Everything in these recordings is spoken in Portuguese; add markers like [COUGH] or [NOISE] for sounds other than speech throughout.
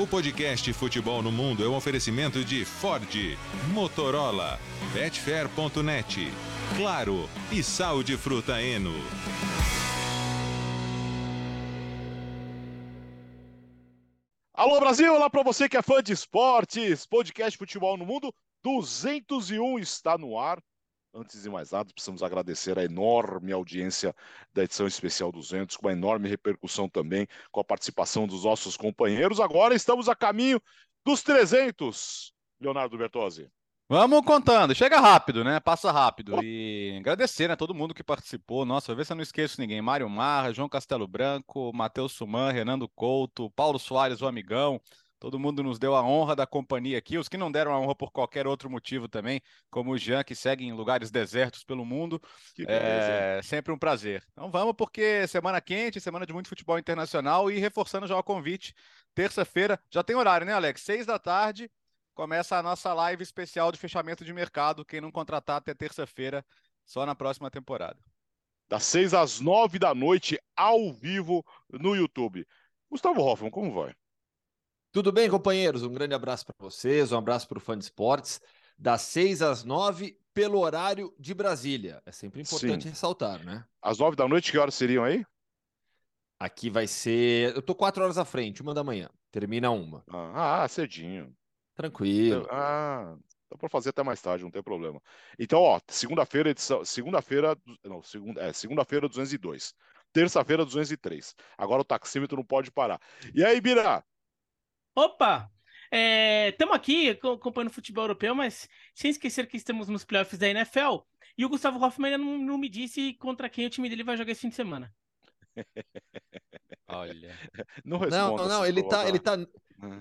O podcast Futebol no Mundo é um oferecimento de Ford, Motorola, Betfair.net, Claro e Sal de Fruta Eno. Alô Brasil, olá para você que é fã de esportes. Podcast Futebol no Mundo 201 está no ar. Antes de mais nada, precisamos agradecer a enorme audiência da edição especial 200, com uma enorme repercussão também, com a participação dos nossos companheiros. Agora estamos a caminho dos 300, Leonardo Bertozzi. Vamos contando, chega rápido, né? Passa rápido. E agradecer, né? Todo mundo que participou. Nossa, vê se eu não esqueço ninguém. Mário Marra, João Castelo Branco, Matheus Suman, Renando Couto, Paulo Soares, o amigão. Todo mundo nos deu a honra da companhia aqui. Os que não deram a honra por qualquer outro motivo também, como o Jean, que segue em lugares desertos pelo mundo. é sempre um prazer. Então vamos, porque semana quente, semana de muito futebol internacional e reforçando já o convite. Terça-feira, já tem horário, né, Alex? Seis da tarde, começa a nossa live especial de fechamento de mercado. Quem não contratar até terça-feira, só na próxima temporada. Das seis às nove da noite, ao vivo no YouTube. Gustavo Hoffman, como vai? Tudo bem, companheiros? Um grande abraço para vocês, um abraço para o fã de esportes. Das 6 às 9, pelo horário de Brasília. É sempre importante Sim. ressaltar, né? Às 9 da noite, que horas seriam aí? Aqui vai ser. Eu tô 4 horas à frente, uma da manhã. Termina uma. Ah, ah cedinho. Tranquilo. Ah, dá para fazer até mais tarde, não tem problema. Então, ó, segunda-feira, edição. Segunda-feira. Não, segunda, é, segunda-feira 202. Terça-feira 203. Agora o taxímetro não pode parar. E aí, Bira? Opa! Estamos é, aqui acompanhando o futebol europeu, mas sem esquecer que estamos nos playoffs da NFL. E o Gustavo Hoffmann ainda não, não me disse contra quem o time dele vai jogar esse fim de semana. [LAUGHS] Olha. Não, não, não ele tá, ele tá,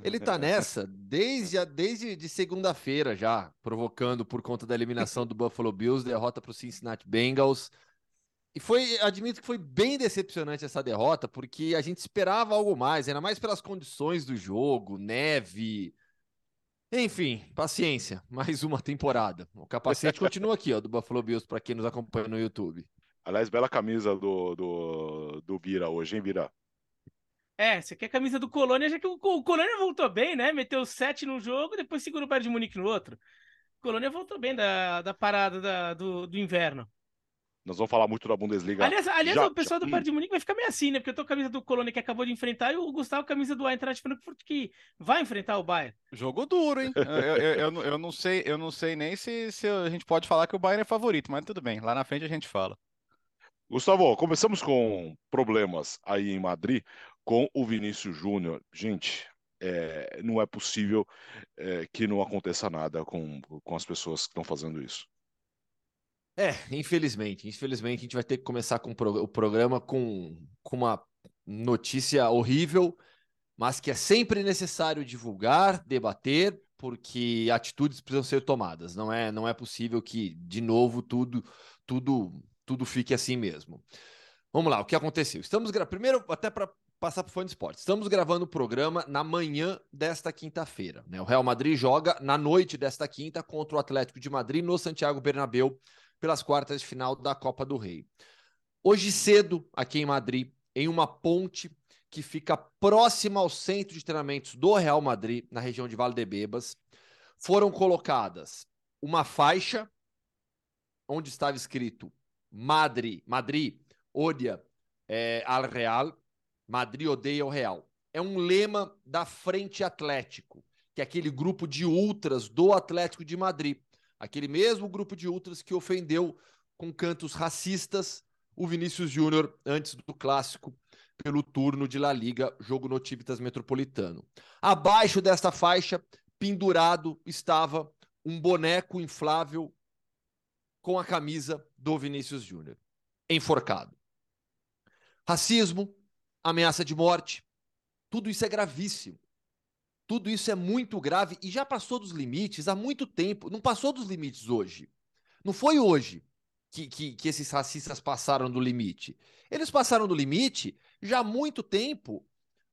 ele tá nessa desde, a, desde de segunda-feira já, provocando por conta da eliminação do Buffalo Bills, derrota para o Cincinnati Bengals. E foi, admito que foi bem decepcionante essa derrota, porque a gente esperava algo mais, ainda mais pelas condições do jogo, neve. Enfim, paciência, [LAUGHS] mais uma temporada. O capacete continua aqui, ó, do Buffalo Bills, para quem nos acompanha no YouTube. Aliás, bela camisa do, do, do Bira hoje, hein, Bira? É, você quer a camisa do Colônia, já que o, o Colônia voltou bem, né? Meteu sete num jogo, depois segurou o Bayern de Munique no outro. O Colônia voltou bem da, da parada da, do, do inverno. Nós vamos falar muito da Bundesliga. Aliás, aliás já, o pessoal já... do Bayern de Munique vai ficar meio assim, né? Porque eu tô com a camisa do Colônia que acabou de enfrentar e o Gustavo com a camisa do Eintracht Frankfurt que vai enfrentar o Bayern. Jogou duro, hein? eu, eu, eu, eu, não sei, eu não sei nem se, se a gente pode falar que o Bayern é favorito, mas tudo bem. Lá na frente a gente fala. Gustavo, começamos com problemas aí em Madrid com o Vinícius Júnior. Gente, é, não é possível é, que não aconteça nada com, com as pessoas que estão fazendo isso. É, infelizmente. Infelizmente, a gente vai ter que começar com o programa com, com uma notícia horrível, mas que é sempre necessário divulgar, debater, porque atitudes precisam ser tomadas. Não é, não é possível que, de novo, tudo, tudo, tudo fique assim mesmo. Vamos lá, o que aconteceu? Estamos. Primeiro, até para passar para o fã de esporte. Estamos gravando o programa na manhã desta quinta-feira. Né? O Real Madrid joga na noite desta quinta contra o Atlético de Madrid no Santiago Bernabéu pelas quartas de final da Copa do Rei. Hoje cedo, aqui em Madrid, em uma ponte que fica próxima ao centro de treinamentos do Real Madrid, na região de Valdebebas, foram colocadas uma faixa onde estava escrito Madrid, Madrid odia é, al Real, Madrid odeia o Real. É um lema da Frente Atlético, que é aquele grupo de ultras do Atlético de Madrid aquele mesmo grupo de ultras que ofendeu com cantos racistas o Vinícius Júnior antes do clássico pelo turno de La Liga, jogo no Metropolitano. Abaixo desta faixa, pendurado, estava um boneco inflável com a camisa do Vinícius Júnior, enforcado. Racismo, ameaça de morte, tudo isso é gravíssimo. Tudo isso é muito grave e já passou dos limites há muito tempo. Não passou dos limites hoje. Não foi hoje que, que, que esses racistas passaram do limite. Eles passaram do limite já há muito tempo,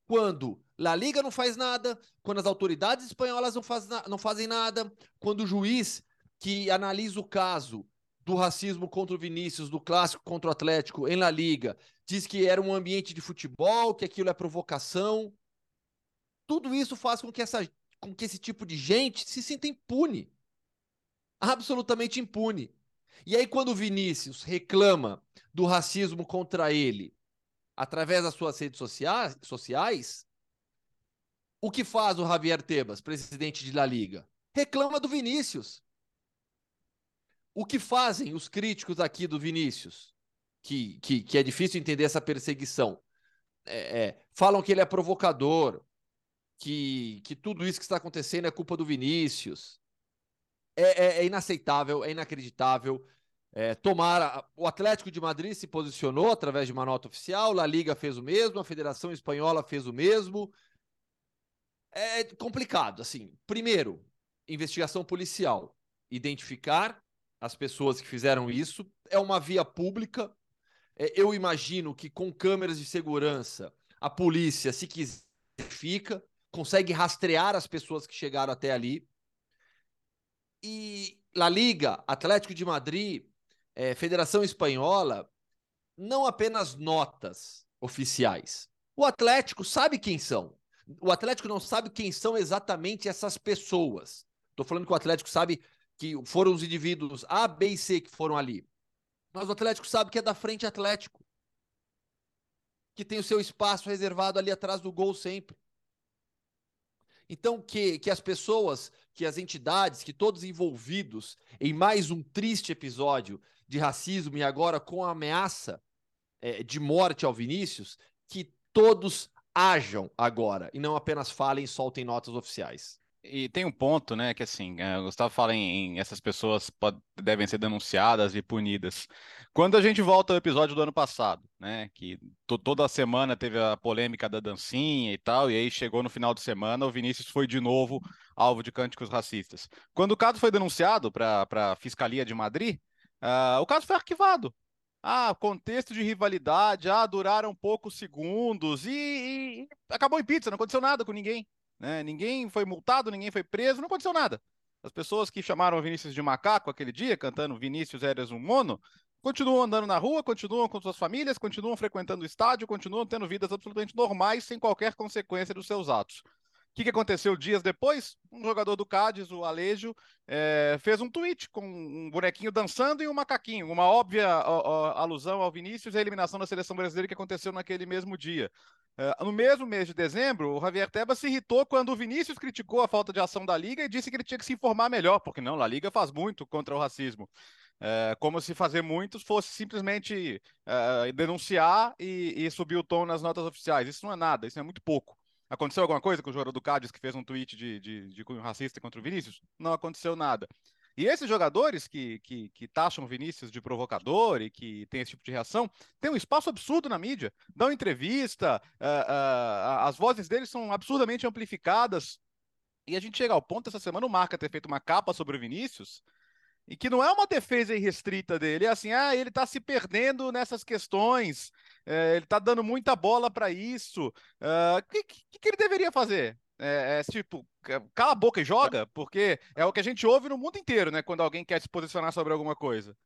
quando La Liga não faz nada, quando as autoridades espanholas não, faz não fazem nada, quando o juiz que analisa o caso do racismo contra o Vinícius, do clássico contra o Atlético em La Liga, diz que era um ambiente de futebol, que aquilo é provocação. Tudo isso faz com que, essa, com que esse tipo de gente se sinta impune. Absolutamente impune. E aí, quando o Vinícius reclama do racismo contra ele através das suas redes sociais, sociais o que faz o Javier Tebas, presidente de La Liga? Reclama do Vinícius. O que fazem os críticos aqui do Vinícius? Que, que, que é difícil entender essa perseguição. É, é, falam que ele é provocador, que, que tudo isso que está acontecendo é culpa do Vinícius. É, é, é inaceitável, é inacreditável. É, tomara, o Atlético de Madrid se posicionou através de uma nota oficial, a Liga fez o mesmo, a Federação Espanhola fez o mesmo. É complicado, assim. Primeiro, investigação policial, identificar as pessoas que fizeram isso, é uma via pública. É, eu imagino que com câmeras de segurança, a polícia, se quiser, fica, consegue rastrear as pessoas que chegaram até ali. E La Liga, Atlético de Madrid, é, Federação Espanhola, não apenas notas oficiais. O Atlético sabe quem são. O Atlético não sabe quem são exatamente essas pessoas. Estou falando que o Atlético sabe que foram os indivíduos A, B e C que foram ali. Mas o Atlético sabe que é da frente Atlético. Que tem o seu espaço reservado ali atrás do gol sempre. Então, que, que as pessoas, que as entidades, que todos envolvidos em mais um triste episódio de racismo e agora com a ameaça é, de morte ao Vinícius, que todos ajam agora e não apenas falem e soltem notas oficiais. E tem um ponto, né, que assim, é, Gustavo fala em, em essas pessoas pode, devem ser denunciadas e punidas. Quando a gente volta ao episódio do ano passado, né, que to, toda semana teve a polêmica da dancinha e tal, e aí chegou no final de semana, o Vinícius foi de novo alvo de cânticos racistas. Quando o caso foi denunciado para a Fiscalia de Madrid, uh, o caso foi arquivado. Ah, contexto de rivalidade, ah, duraram poucos segundos e, e acabou em pizza, não aconteceu nada com ninguém. Né? Ninguém foi multado, ninguém foi preso, não aconteceu nada. As pessoas que chamaram Vinícius de macaco aquele dia, cantando Vinícius Eres um Mono, continuam andando na rua, continuam com suas famílias, continuam frequentando o estádio, continuam tendo vidas absolutamente normais, sem qualquer consequência dos seus atos. O que, que, aconteceu dias depois? Um jogador do Cádiz, o Alejo, é, fez um tweet com um bonequinho dançando e um macaquinho, uma óbvia ó, ó, alusão ao Vinícius e à eliminação da seleção brasileira que aconteceu naquele mesmo dia. É, no mesmo mês de dezembro, o Javier Tebas se irritou quando o Vinícius criticou a falta de ação da Liga e disse que ele tinha que se informar melhor, porque não, a Liga faz muito contra o racismo. É, como se fazer muitos fosse simplesmente é, denunciar e, e subir o tom nas notas oficiais. Isso não é nada, isso é muito pouco. Aconteceu alguma coisa com o jogador do Cádiz que fez um tweet de, de, de cunho racista contra o Vinícius? Não aconteceu nada. E esses jogadores que, que, que taxam o Vinícius de provocador e que tem esse tipo de reação, tem um espaço absurdo na mídia. Dão entrevista, uh, uh, as vozes deles são absurdamente amplificadas. E a gente chega ao ponto, essa semana, o Marca ter feito uma capa sobre o Vinícius, e que não é uma defesa irrestrita dele, é assim, ah, ele está se perdendo nessas questões, é, ele está dando muita bola para isso. O uh, que, que, que, ele deveria fazer? É, é, tipo, cala a boca e joga, porque é o que a gente ouve no mundo inteiro, né? Quando alguém quer se posicionar sobre alguma coisa.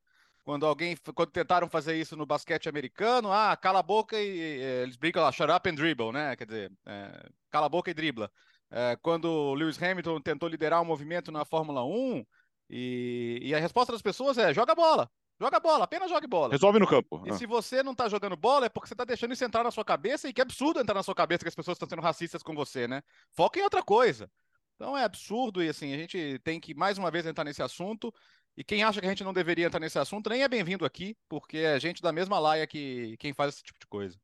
Quando alguém, quando tentaram fazer isso no basquete americano, ah, cala a boca e, eles brincam lá, shut up and dribble, né? Quer dizer, é, cala a boca e dribla. É, quando o Lewis Hamilton tentou liderar um movimento na Fórmula 1, e, e a resposta das pessoas é: joga bola, Joga bola, apenas jogue bola. Resolve no campo. E ah. se você não tá jogando bola, é porque você tá deixando isso entrar na sua cabeça e que é absurdo entrar na sua cabeça que as pessoas estão sendo racistas com você, né? Foca em outra coisa. Então é absurdo e assim, a gente tem que mais uma vez entrar nesse assunto. E quem acha que a gente não deveria entrar nesse assunto nem é bem-vindo aqui, porque é gente da mesma laia que quem faz esse tipo de coisa.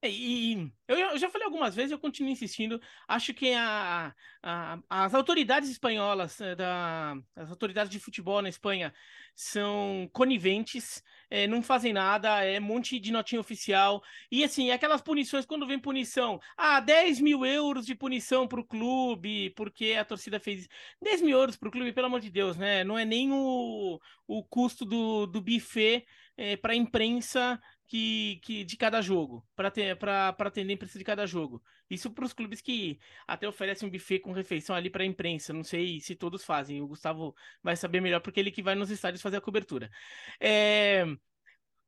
É, e eu, já falei algumas vezes, eu continuo insistindo. Acho que a, a, as autoridades espanholas, eh, da, as autoridades de futebol na Espanha, são coniventes, é, não fazem nada, é um monte de notinha oficial. E assim, aquelas punições, quando vem punição, ah, 10 mil euros de punição para o clube, porque a torcida fez 10 mil euros para o clube, pelo amor de Deus, né? Não é nem o, o custo do, do buffet é, para a imprensa que, que de cada jogo, para atender a imprensa de cada jogo. Isso para os clubes que até oferecem um buffet com refeição ali para a imprensa. Não sei se todos fazem. O Gustavo vai saber melhor porque ele que vai nos estádios fazer a cobertura. É...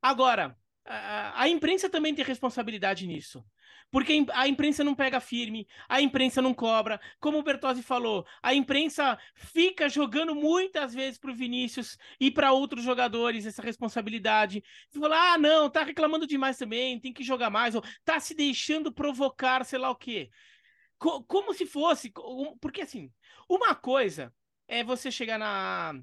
Agora, a, a imprensa também tem responsabilidade nisso. Porque a imprensa não pega firme, a imprensa não cobra. Como o Bertozzi falou, a imprensa fica jogando muitas vezes para o Vinícius e para outros jogadores essa responsabilidade. Fala, ah, não, tá reclamando demais também, tem que jogar mais, ou tá se deixando provocar, sei lá o quê. Como se fosse. Porque assim, uma coisa é você chegar na.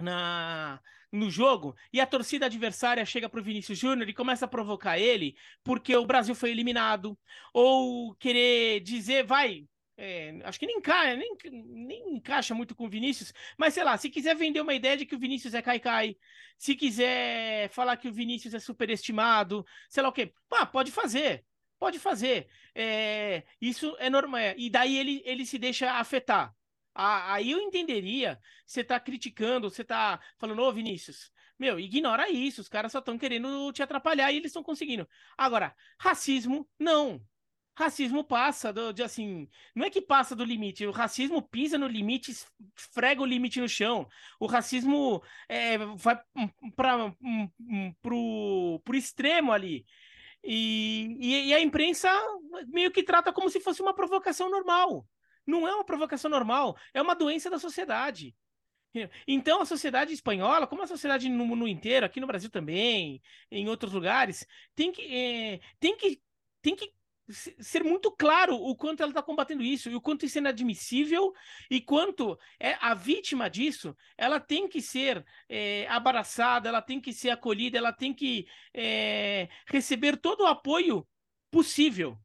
na no jogo e a torcida adversária chega pro Vinícius Júnior e começa a provocar ele porque o Brasil foi eliminado ou querer dizer vai é, acho que nem, enca nem, nem encaixa muito com o Vinícius, mas sei lá, se quiser vender uma ideia de que o Vinícius é cai-cai, se quiser falar que o Vinícius é superestimado, sei lá o quê, pode fazer, pode fazer. É, isso é normal. E daí ele, ele se deixa afetar. Aí eu entenderia você tá criticando, você tá falando, ô Vinícius, meu, ignora isso, os caras só estão querendo te atrapalhar e eles estão conseguindo. Agora, racismo, não. Racismo passa do, de assim, não é que passa do limite, o racismo pisa no limite, esfrega o limite no chão. O racismo é, vai para pro extremo ali. E, e, e a imprensa meio que trata como se fosse uma provocação normal. Não é uma provocação normal, é uma doença da sociedade. Então, a sociedade espanhola, como a sociedade no mundo inteiro, aqui no Brasil também, em outros lugares, tem que, é, tem que, tem que ser muito claro o quanto ela está combatendo isso e o quanto isso é inadmissível e quanto é a vítima disso ela tem que ser é, abraçada, ela tem que ser acolhida, ela tem que é, receber todo o apoio possível.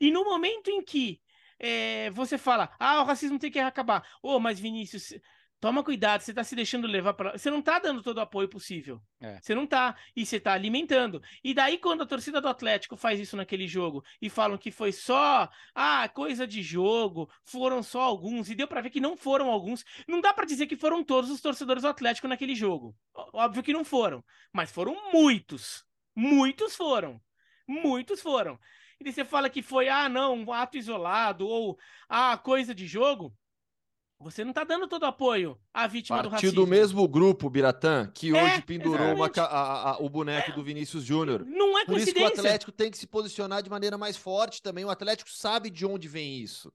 E no momento em que é, você fala, ah, o racismo tem que acabar. Ô, oh, mas Vinícius, toma cuidado, você está se deixando levar para. Você não está dando todo o apoio possível. É. Você não está E você está alimentando. E daí, quando a torcida do Atlético faz isso naquele jogo e falam que foi só, ah, coisa de jogo, foram só alguns, e deu para ver que não foram alguns, não dá para dizer que foram todos os torcedores do Atlético naquele jogo. Óbvio que não foram, mas foram muitos. Muitos foram. Muitos foram e você fala que foi, ah, não, um ato isolado ou ah, coisa de jogo, você não está dando todo o apoio à vítima Partiu do racismo. do mesmo grupo, Biratã, que é, hoje pendurou uma, a, a, o boneco é, do Vinícius Júnior. Não é Por isso que o Atlético tem que se posicionar de maneira mais forte também. O Atlético sabe de onde vem isso.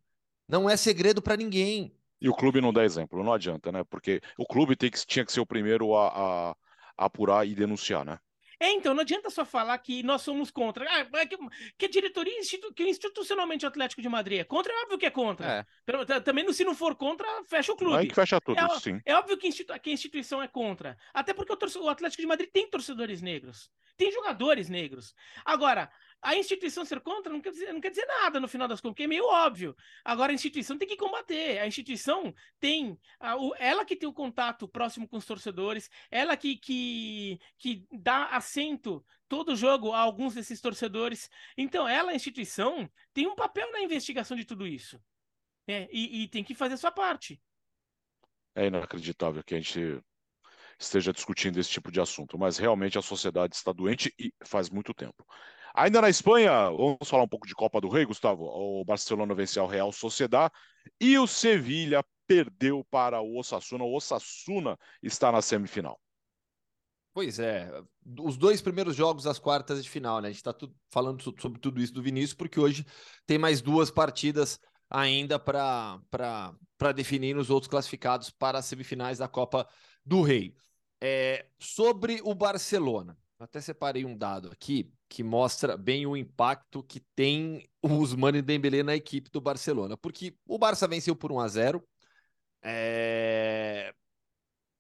Não é segredo para ninguém. E o clube não dá exemplo, não adianta, né? Porque o clube tem que, tinha que ser o primeiro a, a, a apurar e denunciar, né? É, então, não adianta só falar que nós somos contra. Ah, é que, que a diretoria, institu, que institucionalmente o Atlético de Madrid é contra, é óbvio que é contra. É. Também, se não for contra, fecha o clube. É que fecha tudo, é, sim. É óbvio que, institu, que a instituição é contra. Até porque o, o Atlético de Madrid tem torcedores negros. Tem jogadores negros. Agora, a instituição ser contra não quer, dizer, não quer dizer nada no final das contas, porque é meio óbvio. Agora a instituição tem que combater. A instituição tem. A, o, ela que tem o contato próximo com os torcedores, ela que, que, que dá assento todo jogo a alguns desses torcedores. Então, ela, a instituição, tem um papel na investigação de tudo isso. É, e, e tem que fazer a sua parte. É inacreditável que a gente esteja discutindo esse tipo de assunto, mas realmente a sociedade está doente e faz muito tempo. Ainda na Espanha, vamos falar um pouco de Copa do Rei, Gustavo. O Barcelona venceu o Real Sociedad e o Sevilha perdeu para o Osasuna. O Osasuna está na semifinal. Pois é, os dois primeiros jogos das quartas de final, né? A gente está falando sobre tudo isso do Vinícius, porque hoje tem mais duas partidas ainda para definir os outros classificados para as semifinais da Copa do Rei. É, sobre o Barcelona, até separei um dado aqui que mostra bem o impacto que tem o Usmane Dembélé na equipe do Barcelona, porque o Barça venceu por 1 a 0 é...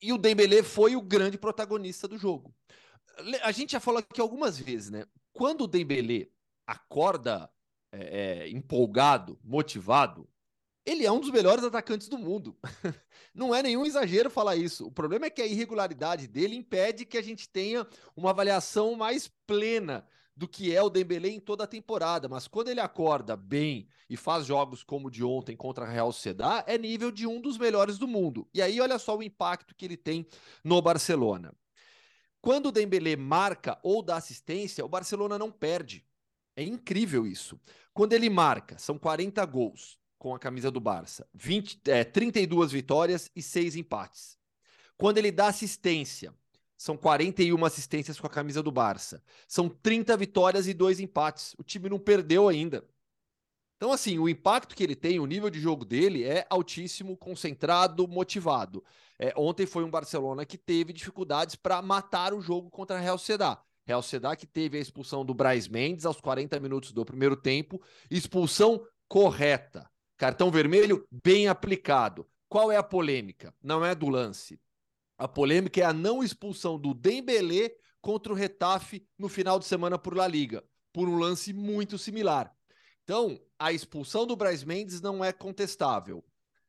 e o Dembélé foi o grande protagonista do jogo. A gente já falou aqui algumas vezes, né? Quando o Dembélé acorda é, empolgado, motivado, ele é um dos melhores atacantes do mundo. [LAUGHS] Não é nenhum exagero falar isso. O problema é que a irregularidade dele impede que a gente tenha uma avaliação mais plena do que é o Dembélé em toda a temporada, mas quando ele acorda bem e faz jogos como o de ontem contra a Real Sociedad, é nível de um dos melhores do mundo. E aí olha só o impacto que ele tem no Barcelona. Quando o Dembélé marca ou dá assistência, o Barcelona não perde. É incrível isso. Quando ele marca, são 40 gols com a camisa do Barça. 20, é, 32 vitórias e 6 empates. Quando ele dá assistência, São 41 assistências com a camisa do Barça. São 30 vitórias e dois empates. O time não perdeu ainda. Então, assim, o impacto que ele tem, o nível de jogo dele é altíssimo, concentrado, motivado. É, ontem foi um Barcelona que teve dificuldades para matar o jogo contra a Real Sociedad. Real Sociedad que teve a expulsão do Braz Mendes aos 40 minutos do primeiro tempo, expulsão correta. Cartão vermelho bem aplicado. Qual é a polêmica? Não é do lance. A polêmica é a não expulsão do Dembélé contra o Retafe no final de semana por La Liga, por um lance muito similar. Então, a expulsão do Braz Mendes não é contestável.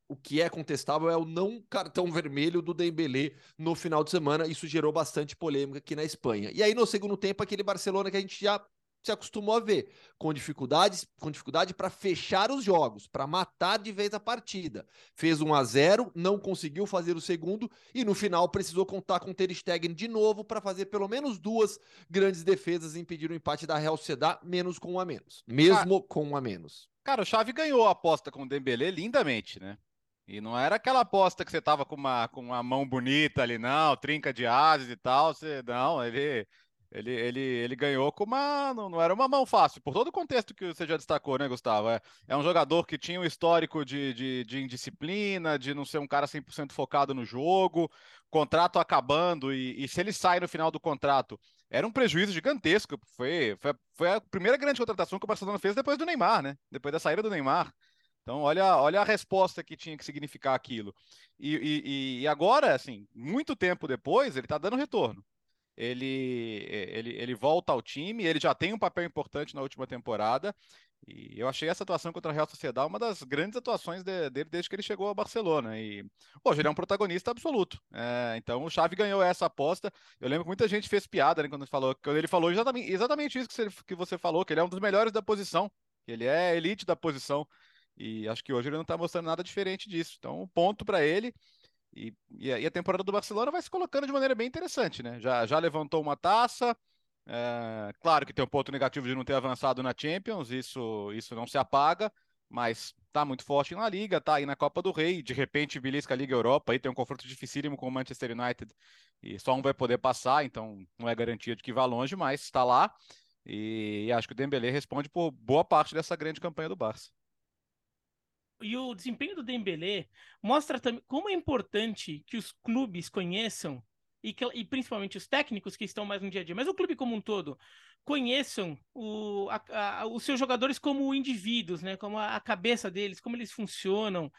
O que é contestável é o não cartão vermelho do Dembélé no final de semana. Isso gerou bastante polêmica aqui na Espanha. E aí no segundo tempo aquele Barcelona que a gente já se acostumou a ver, com dificuldades, com dificuldade para fechar os jogos, para matar de vez a partida. Fez 1 a 0, não conseguiu fazer o segundo e no final precisou contar com Ter Stegen de novo para fazer pelo menos duas grandes defesas e impedir o empate da Real Sociedad, menos com um a menos, mesmo com um a menos. Cara, o Xavi ganhou a aposta com o Dembélé lindamente, né? E não era aquela aposta que você tava com uma, com uma mão bonita ali, não, trinca de ases e tal. Você, não, ele ele, ele, ele ganhou com uma. Não, não, era uma mão fácil, por todo o contexto que você já destacou, né, Gustavo? É, é um jogador que tinha um histórico de, de, de indisciplina, de não ser um cara 100% focado no jogo, contrato acabando, e, e, se ele sai no final do contrato, era um prejuízo gigantesco. Foi, foi, foi a primeira grande contratação que o Barcelona fez depois do Neymar, né? Depois da saída do Neymar. Então, olha, olha a resposta que tinha que significar aquilo. E, e, e agora, assim, muito tempo depois, ele está dando retorno ele, ele, ele volta ao time, ele já tem um papel importante na última temporada. E eu achei essa atuação contra a Real Sociedade uma das grandes atuações de, dele desde que ele chegou ao Barcelona. E hoje ele é um protagonista absoluto. É, então o Xavi ganhou essa aposta. Eu lembro que muita gente fez piada né, quando, ele falou, quando ele falou exatamente, exatamente isso que você, que você falou, que ele é um dos melhores da posição, ele é elite da posição. E acho que hoje ele não está mostrando nada diferente disso. Então, um ponto para ele. E, e, a, temporada do Barcelona vai se colocando de maneira bem interessante, né? Já, já levantou uma taça. É, claro que tem um ponto negativo de não ter avançado na Champions, isso, isso não se apaga, mas tá muito forte na Liga, tá aí na Copa do Rei. De repente, belisca a Liga Europa, aí tem um confronto dificílimo com o Manchester United e só um vai poder passar, então não é garantia de que vá longe, mas está lá. E, e acho que o Dembélé responde por boa parte dessa grande campanha do Barça e o desempenho do Dembélé mostra também como é importante que os clubes conheçam e, que, e principalmente os técnicos que estão mais no dia a dia, mas o clube como um todo conheçam o, a, a, os seus jogadores como indivíduos, né? Como a, a cabeça deles, como eles funcionam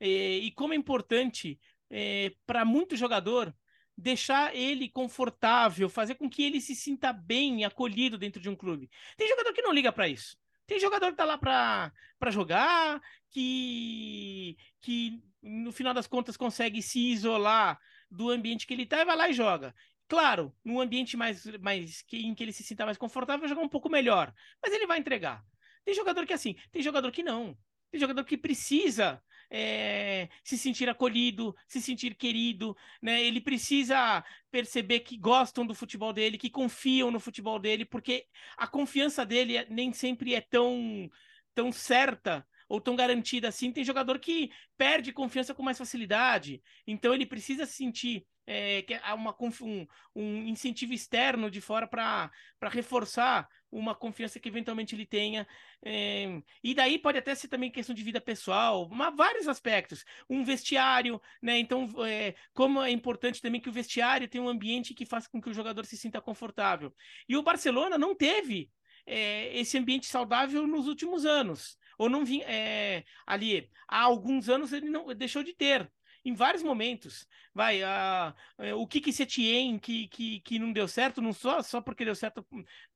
e, como é importante é, para muito jogador deixar ele confortável, fazer com que ele se sinta bem acolhido dentro de um clube. Tem jogador que não liga para isso. Tem jogador que tá lá para jogar, que, que no final das contas consegue se isolar do ambiente que ele tá e vai lá e joga. Claro, num ambiente mais, mais que, em que ele se sinta mais confortável, vai jogar um pouco melhor. Mas ele vai entregar. Tem jogador que é assim, tem jogador que não. Tem jogador que precisa é, se sentir acolhido, se sentir querido, né? Ele precisa perceber que gostam do futebol dele, que confiam no futebol dele, porque a confiança dele é, nem sempre é tão, tão certa ou tão garantida assim. Tem jogador que perde confiança com mais facilidade, então ele precisa se sentir é, que há uma, um, um incentivo externo de fora para reforçar uma confiança que eventualmente ele tenha. É, e daí pode até ser também questão de vida pessoal, mas vários aspectos. Um vestiário, né? Então, é, como é importante também que o vestiário tenha um ambiente que faça com que o jogador se sinta confortável. E o Barcelona não teve é, esse ambiente saudável nos últimos anos. Ou não vinha. É, ali, há alguns anos ele não deixou de ter em vários momentos. Vai, a, é, o Kiki Setien, que, que, que não deu certo, não só, só porque deu certo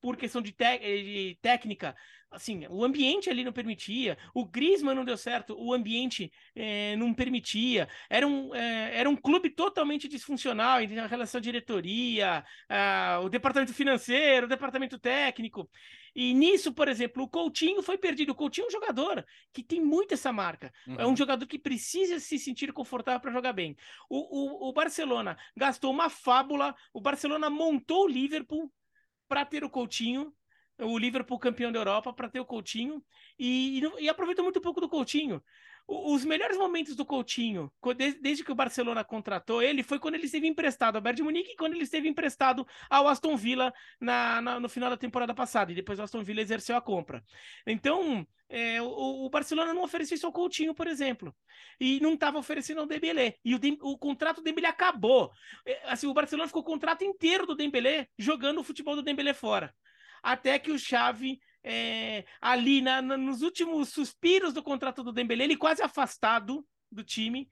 por questão de, te, de técnica, assim, o ambiente ali não permitia, o Griezmann não deu certo, o ambiente é, não permitia, era um, é, era um clube totalmente disfuncional em relação à diretoria, a, o departamento financeiro, o departamento técnico, e nisso, por exemplo, o Coutinho foi perdido. O Coutinho é um jogador que tem muito essa marca. Uhum. É um uhum. jogador que precisa se sentir confortável para jogar bem. O, o, o Barcelona gastou uma fábula. O Barcelona montou o Liverpool para ter o Coutinho. o Liverpool campeão da Europa para ter o Coutinho e, e, e aproveitou muito pouco do Coutinho os melhores momentos do Coutinho, desde que o Barcelona contratou ele, foi quando ele esteve emprestado ao Bayern de Munique e quando ele esteve emprestado ao Aston Villa na, na, no final da temporada passada. E depois o Aston Villa exerceu a compra. Então, é, o, o, Barcelona não ofereceu isso ao Coutinho, por exemplo. E não estava oferecendo ao Dembélé. E o, o contrato do Dembélé acabou. É, assim, o Barcelona ficou o contrato inteiro do Dembélé jogando o futebol do Dembélé fora. Até que o Xavi é, ali na, na, nos últimos suspiros do contrato do Dembélé, ele quase afastado do time,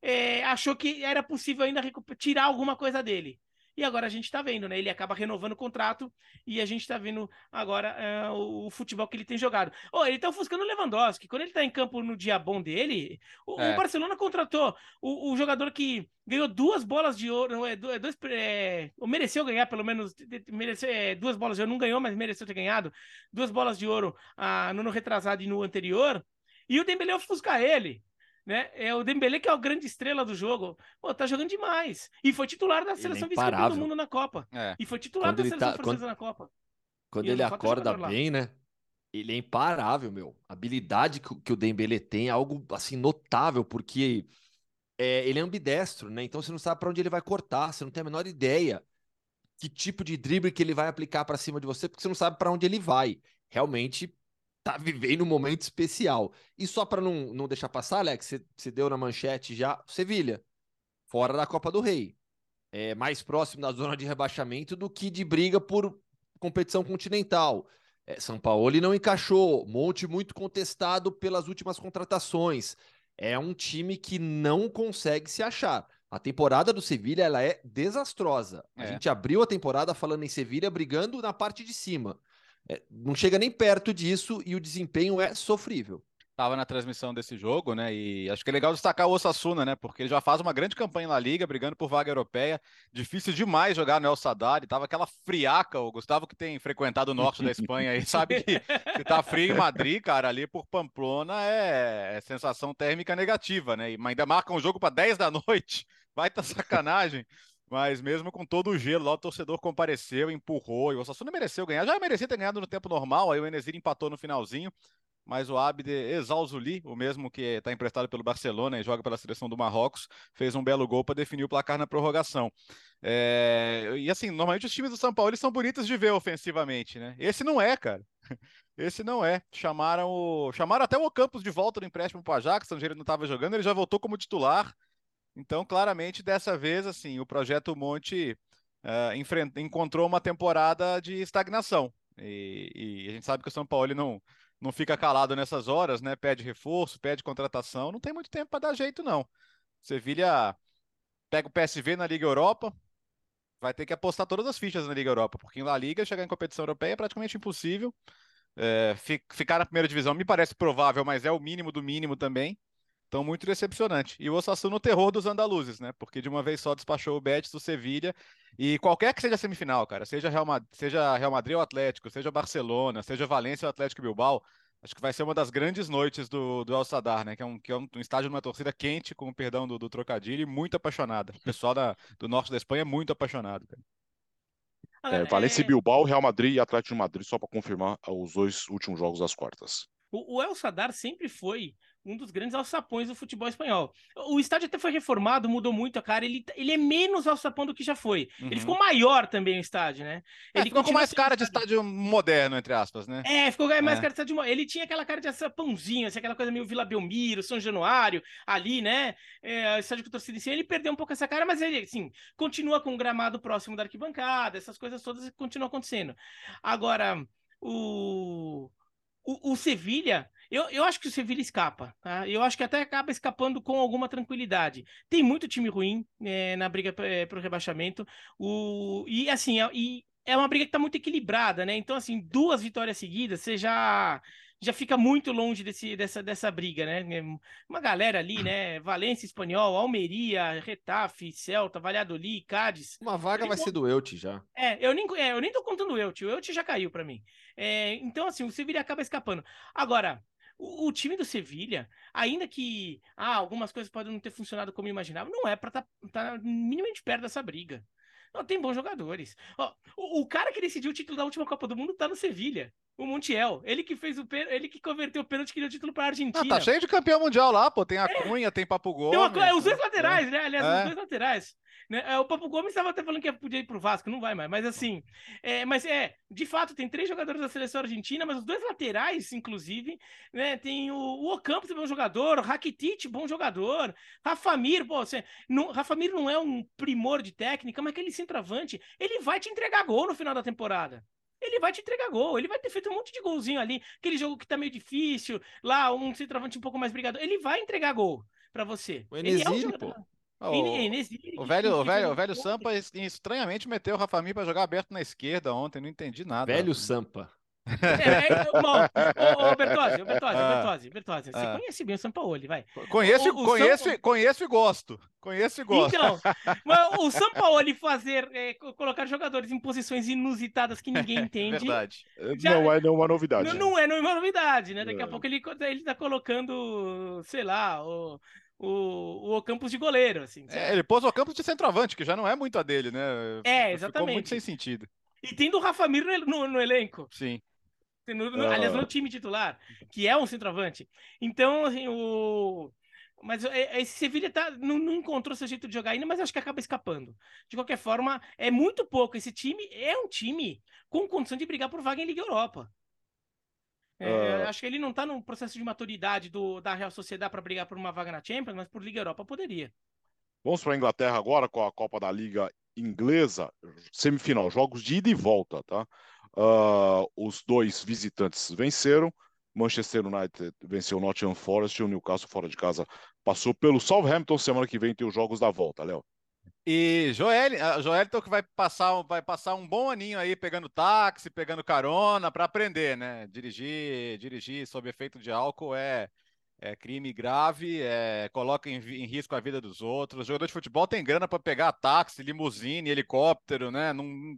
é, achou que era possível ainda tirar alguma coisa dele. E agora a gente está vendo, né? Ele acaba renovando o contrato e a gente está vendo agora uh, o, futebol que ele tem jogado. Oh, ele está ofuscando o Lewandowski. Quando ele está em campo no dia bom dele, o, é. o Barcelona contratou o, o, jogador que ganhou duas bolas de ouro, é, é, dois, é, mereceu ganhar pelo menos, mereceu, é, duas bolas de ouro, não ganhou, mas mereceu ter ganhado duas bolas de ouro uh, no ano retrasado e no anterior. E o Dembélé ofuscar ele né? É o Dembélé que é a grande estrela do jogo. Pô, tá jogando demais. E foi titular da seleção é vice-campeã do mundo na Copa. É. E foi titular quando da seleção tá, francesa quando, na Copa. Quando e ele acorda bem, né? Ele é imparável, meu. A habilidade que, que o Dembélé tem é algo assim notável, porque é, ele é ambidestro, né? Então você não sabe para onde ele vai cortar, você não tem a menor ideia que tipo de drible que ele vai aplicar para cima de você, porque você não sabe para onde ele vai. Realmente tá vivendo um momento especial. E só para não, não deixar passar, Alex, você, deu na manchete já, Sevilha, fora da Copa do Rei. É mais próximo da zona de rebaixamento do que de briga por competição continental. É, São Paulo não encaixou, Monte muito contestado pelas últimas contratações. É um time que não consegue se achar. A temporada do Sevilha ela é desastrosa. A é. gente abriu a temporada falando em Sevilha brigando na parte de cima. É, não chega nem perto disso e o desempenho é sofrível. Tava na transmissão desse jogo, né? E acho que é legal destacar o Osasuna, né? Porque ele já faz uma grande campanha na Liga, brigando por vaga europeia. Difícil demais jogar no El Sadar. Tava aquela friaca. O Gustavo, que tem frequentado o norte da Espanha aí, sabe que se tá frio em Madrid, cara, ali por Pamplona é, é sensação térmica negativa, né? E ainda marca um jogo para 10 da noite. [LAUGHS] Vai tá sacanagem. Mas mesmo com todo o gelo lá, o torcedor compareceu, empurrou. E o Osasuna mereceu ganhar. Já merecia ter ganhado no tempo normal. Aí o Enesir empatou no finalzinho. Mas o Abde Exalzuli, o mesmo que está emprestado pelo Barcelona e joga pela seleção do Marrocos, fez um belo gol para definir o placar na prorrogação. É... E assim, normalmente os times do São Paulo são bonitos de ver ofensivamente, né? Esse não é, cara. [LAUGHS] Esse não é. Chamaram o... Chamaram até o Campos de volta no empréstimo para o Ajax, onde ele não estava jogando, ele já voltou como titular. Então, claramente, dessa vez, assim, o projeto Monte uh, encontrou uma temporada de estagnação. E, e, a gente sabe que o São Paulo não, não fica calado nessas horas, né? Pede reforço, pede contratação, não tem muito tempo para dar jeito, não. Sevilha pega o PSV na Liga Europa, vai ter que apostar todas as fichas na Liga Europa, porque em La Liga chegar em competição europeia é praticamente impossível. É, ficar na primeira divisão me parece provável, mas é o mínimo do mínimo também. Então, muito decepcionante. E o Osasuna no terror dos andaluzes, né? Porque de uma vez só despachou o Betis, o Sevilha. E qualquer que seja a semifinal, cara, seja Real, Madrid, seja Real Madrid ou Atlético, seja Barcelona, seja Valência ou Atlético Bilbao, acho que vai ser uma das grandes noites do, do El Sadar, né? Que é um, que é um, um estádio de uma torcida quente, com o perdão do, do trocadilho, e muito apaixonada. O pessoal da, do norte da Espanha é muito apaixonado, cara. É, Valência e Bilbao, Real Madrid e Atlético de Madrid, só para confirmar os dois últimos jogos das quartas. O, o El Sadar sempre foi um dos grandes alçapões do futebol espanhol. O estádio até foi reformado, mudou muito a cara. Ele, ele é menos alçapão do que já foi. Uhum. Ele ficou maior também o estádio, né? É, ele ficou com mais cara de estádio moderno, entre aspas, né? É, ficou mais é. cara de estádio moderno. Ele tinha aquela cara de alçapãozinho, assim, aquela coisa meio Vila Belmiro, São Januário, ali, né? É, estádio com torcida em cima. Ele perdeu um pouco essa cara, mas ele, assim, continua com o gramado próximo da arquibancada, essas coisas todas continuam acontecendo. Agora, o. O, o Sevilha eu, eu acho que o Sevilla escapa, tá? Eu acho que até acaba escapando com alguma tranquilidade. Tem muito time ruim é, na briga é, para o rebaixamento. O, e assim, é, e é uma briga que está muito equilibrada, né? Então, assim, duas vitórias seguidas, você já já fica muito longe desse, dessa, dessa briga, né? Uma galera ali, né? Valência Espanhol, Almeria, Retafe, Celta, Valladolid, Cádiz. Uma vaga vai ser do Elche já. É, eu nem, é, eu nem tô contando o Elche, o Elche já caiu para mim. É, então, assim, o Sevilla acaba escapando. Agora, o, o, time do Sevilha, ainda que ah, algumas coisas podem não ter funcionado como imaginava, não é para estar tá, tá minimamente perto dessa briga. Não, tem bons jogadores. Ó, o, o, cara que decidiu o título da última Copa do Mundo tá no Sevilha. O Montiel. Ele que fez o ele que converteu o pênalti que deu o título pra Argentina. Ah, tá cheio de campeão mundial lá, pô. Tem a é. Cunha, tem Papo Gomes. Tem uma, é, os dois laterais, é. né? Aliás, é. os dois laterais. Né? É, o Papo Gomes estava até falando que podia ir pro Vasco, não vai mais. Mas assim, é, mas é, de fato, tem três jogadores da seleção argentina, mas os dois laterais, inclusive, né? Tem o, o Ocampos, bom jogador, Rakitic, bom jogador, Rafamir, pô, você, não, Rafamir não é um primor de técnica, mas aquele centroavante, ele vai te entregar gol no final da temporada ele vai te entregar gol. Ele vai ter feito um monte de golzinho ali. Aquele jogo que tá meio difícil, lá um centroavante um pouco mais brigado. Ele vai entregar gol para você. O Enesiri, é um pô. O, Enesiri, o, velho, o velho, o velho Sampa estranhamente meteu o Rafa Mir para jogar aberto na esquerda ontem, não entendi nada. Velho Sampa. É, é, ô, ô, Bertozzi, ô, Bertozzi, ah, Bertozzi, Bertozzi, você ah. conhece bem o Sampaoli, vai. Conheço, o, o conheço, Sampa... conheço e gosto. Conheço e gosto. Então, [LAUGHS] mas o Sampaoli fazer, é, colocar jogadores em posições inusitadas que ninguém [LAUGHS] entende. Verdade. Já, não é nenhuma novidade. Não, não é nenhuma novidade, né? Daqui a é. pouco ele, ele tá colocando, sei lá, o o, o Campos de goleiro, assim. É, ele pôs o Campos de centroavante, que já não é muito a dele, né? É, exatamente. Ficou muito sem sentido. E tendo o Rafa Mir no, no elenco. Sim. No, no, aliás, no ah. time titular, que é um centroavante. Então, assim, o. Mas esse Sevilha tá, não, não, encontrou seu jeito de jogar ainda, mas acho que acaba escapando. De qualquer forma, é muito pouco. Esse time é um time com condição de brigar por vaga em Liga Europa. É, uh... Acho que ele não está no processo de maturidade do, da Real Sociedade para brigar por uma vaga na Champions, mas por Liga Europa poderia. Vamos para a Inglaterra agora com a Copa da Liga Inglesa, semifinal, jogos de ida e volta, tá? Uh, os dois visitantes venceram. Manchester United venceu o Nottingham Forest e o Newcastle fora de casa passou pelo Southampton. Semana que vem tem os jogos da volta, Léo. E Joel, Joelito que vai passar, vai passar um bom aninho aí pegando táxi, pegando carona para aprender, né? Dirigir, dirigir sob efeito de álcool é é crime grave, é, coloca em, em, risco a vida dos outros. O jogador de futebol tem grana para pegar táxi, limusine, helicóptero, né? Não,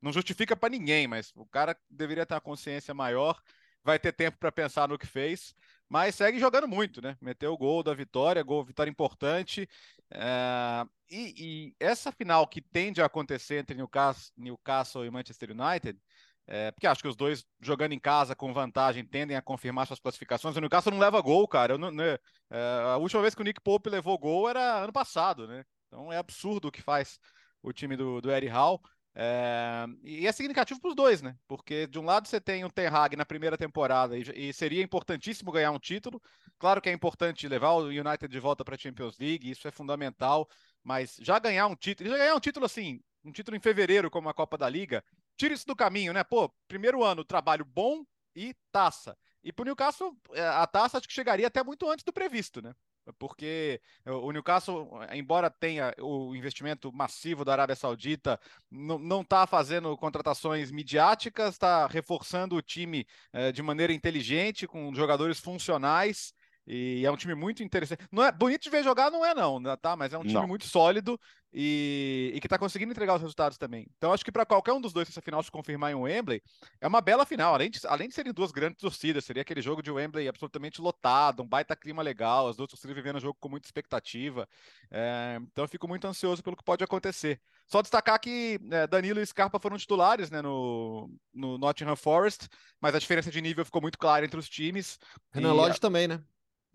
não justifica para ninguém, mas o cara deveria ter uma consciência maior, vai ter tempo para pensar no que fez, mas segue jogando muito, né? Meteu o gol da vitória, gol, vitória importante. É, e, e, essa final que tende a acontecer entre Newcastle, Newcastle e Manchester United é, porque acho que os dois jogando em casa com vantagem tendem a confirmar suas classificações. O Newcastle não leva gol, cara. Não, né, é, a última vez que o Nick Pope levou gol era ano passado, né? Então é absurdo o que faz o time do, do Hall. É, e é significativo para os dois, né? Porque de um lado você tem o Ten Hag na primeira temporada e, e, seria importantíssimo ganhar um título. Claro que é importante levar o United de volta para a Champions League, isso é fundamental. Mas já ganhar um título, já ganhar um título assim, um título em fevereiro como a Copa da Liga, tira isso do caminho, né? Pô, primeiro ano, trabalho bom e taça. E pro Newcastle, é, a taça acho que chegaria até muito antes do previsto, né? Porque o Newcastle, embora tenha o investimento massivo da Arábia Saudita, não está fazendo contratações midiáticas, está reforçando o time é, de maneira inteligente, com jogadores funcionais. E é um time muito interessante. Não é bonito de ver jogar, não é não, né, tá? Mas é um time não. muito sólido e, e que está conseguindo entregar os resultados também. Então acho que para qualquer um dos dois essa final se confirmar em Wembley, é uma bela final. Além de, além de serem duas grandes torcidas, seria aquele jogo de Wembley absolutamente lotado, um baita clima legal, as duas torcidas vivendo o jogo com muita expectativa. É, então eu fico muito ansioso pelo que pode acontecer. Só destacar que é, Danilo e Scarpa foram titulares né, no, no Nottingham Forest, mas a diferença de nível ficou muito clara entre os times. Renan Lodge também, né?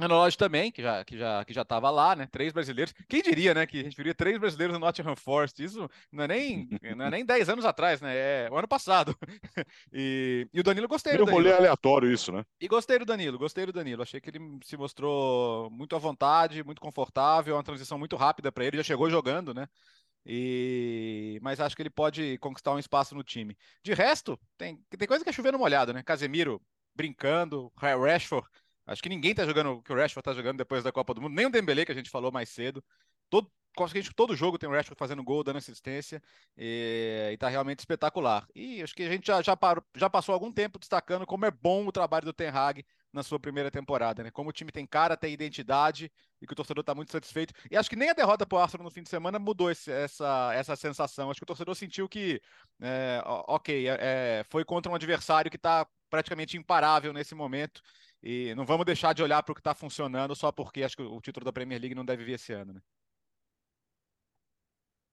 Lodge também, que já que já que já estava lá, né? Três brasileiros. Quem diria, né, que a gente viria três brasileiros no Nottingham Forest? Isso não é nem [LAUGHS] não é nem dez anos atrás, né? É o ano passado. [LAUGHS] E, e o Danilo gostei. Meio rolê aleatório isso, né? E gostei do Danilo, gostei do Danilo. Achei que ele se mostrou muito à vontade, muito confortável, uma transição muito rápida para ele. Já chegou jogando, né? E... Mas acho que ele pode conquistar um espaço no time. De resto, tem, tem coisa que é chovendo molhado, né? Casemiro brincando, Rashford Acho que ninguém tá jogando o que o Rashford tá jogando depois da Copa do Mundo, nem o Dembele, que a gente falou mais cedo. Todo, todo jogo tem o Rashford fazendo gol, dando assistência, e, e tá realmente espetacular. E acho que a gente já, já, parou, já passou algum tempo destacando como é bom o trabalho do Ten Hag na sua primeira temporada, né? Como o time tem cara, tem identidade e que o torcedor está muito satisfeito. E acho que nem a derrota para o Arsenal no fim de semana mudou esse, essa, essa sensação. Acho que o torcedor sentiu que, é, ok, é foi contra um adversário que está praticamente imparável nesse momento e não vamos deixar de olhar para o que está funcionando só porque acho que o título da Premier League não deve vir esse ano, né?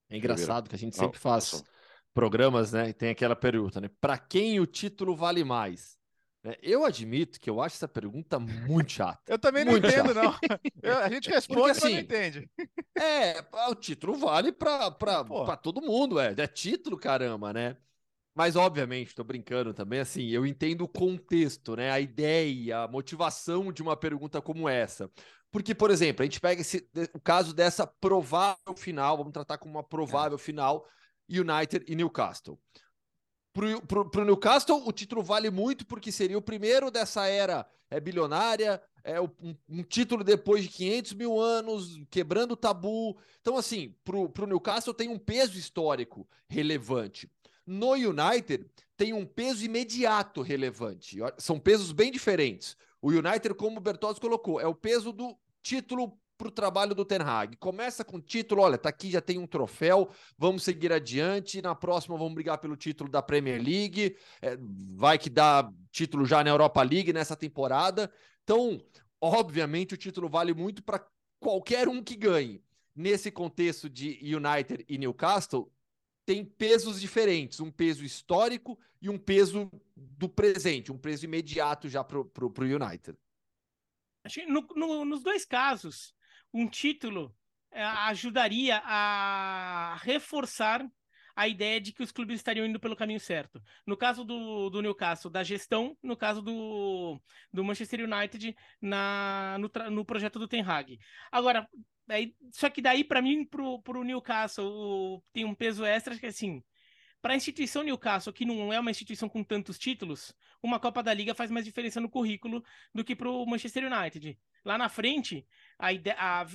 É engraçado que a gente sempre faz programas, né? E tem aquela pergunta, né? Para quem o título vale mais? É, eu admito que eu acho essa pergunta muito chata. eu também não entendo, chata. não. Eu, a gente responde, Porque, assim, não entende. É, o título vale para todo mundo, é. É título, caramba, né? Mas, obviamente, estou brincando também, assim, eu entendo o contexto, né? A ideia, a motivação de uma pergunta como essa. Porque, por exemplo, a gente pega esse, o caso dessa provável final, vamos tratar como uma provável é. final, United e Newcastle. Para o Newcastle, o título vale muito porque seria o primeiro dessa era é bilionária, é um, um, título depois de 500 mil anos, quebrando o tabu. Então, assim, para o Newcastle tem um peso histórico relevante. No United, tem um peso imediato relevante. São pesos bem diferentes. O United, como o Bertozzi colocou, é o peso do título para o trabalho do Ten Hag. Começa com o título, olha, tá aqui, já tem um troféu, vamos seguir adiante. Na próxima vamos brigar pelo título da Premier League, é, vai que dá título já na Europa League nessa temporada. Então, obviamente, o título vale muito para qualquer um que ganhe. Nesse contexto de United e Newcastle, tem pesos diferentes, um peso histórico e um peso do presente, um peso imediato já para o United. No, no, nos dois casos, um título é, ajudaria a reforçar a ideia de que os clubes estariam indo pelo caminho certo. No caso do, do Newcastle, da gestão, no caso do, do Manchester United, na, no, no projeto do Ten Hag. Agora, só que daí, para mim, pro, pro Newcastle, o, tem um peso extra que, assim, para a instituição Newcastle, que não é uma instituição com tantos títulos, uma Copa da Liga faz mais diferença no currículo do que para o Manchester United. Lá na frente, a ideia, a,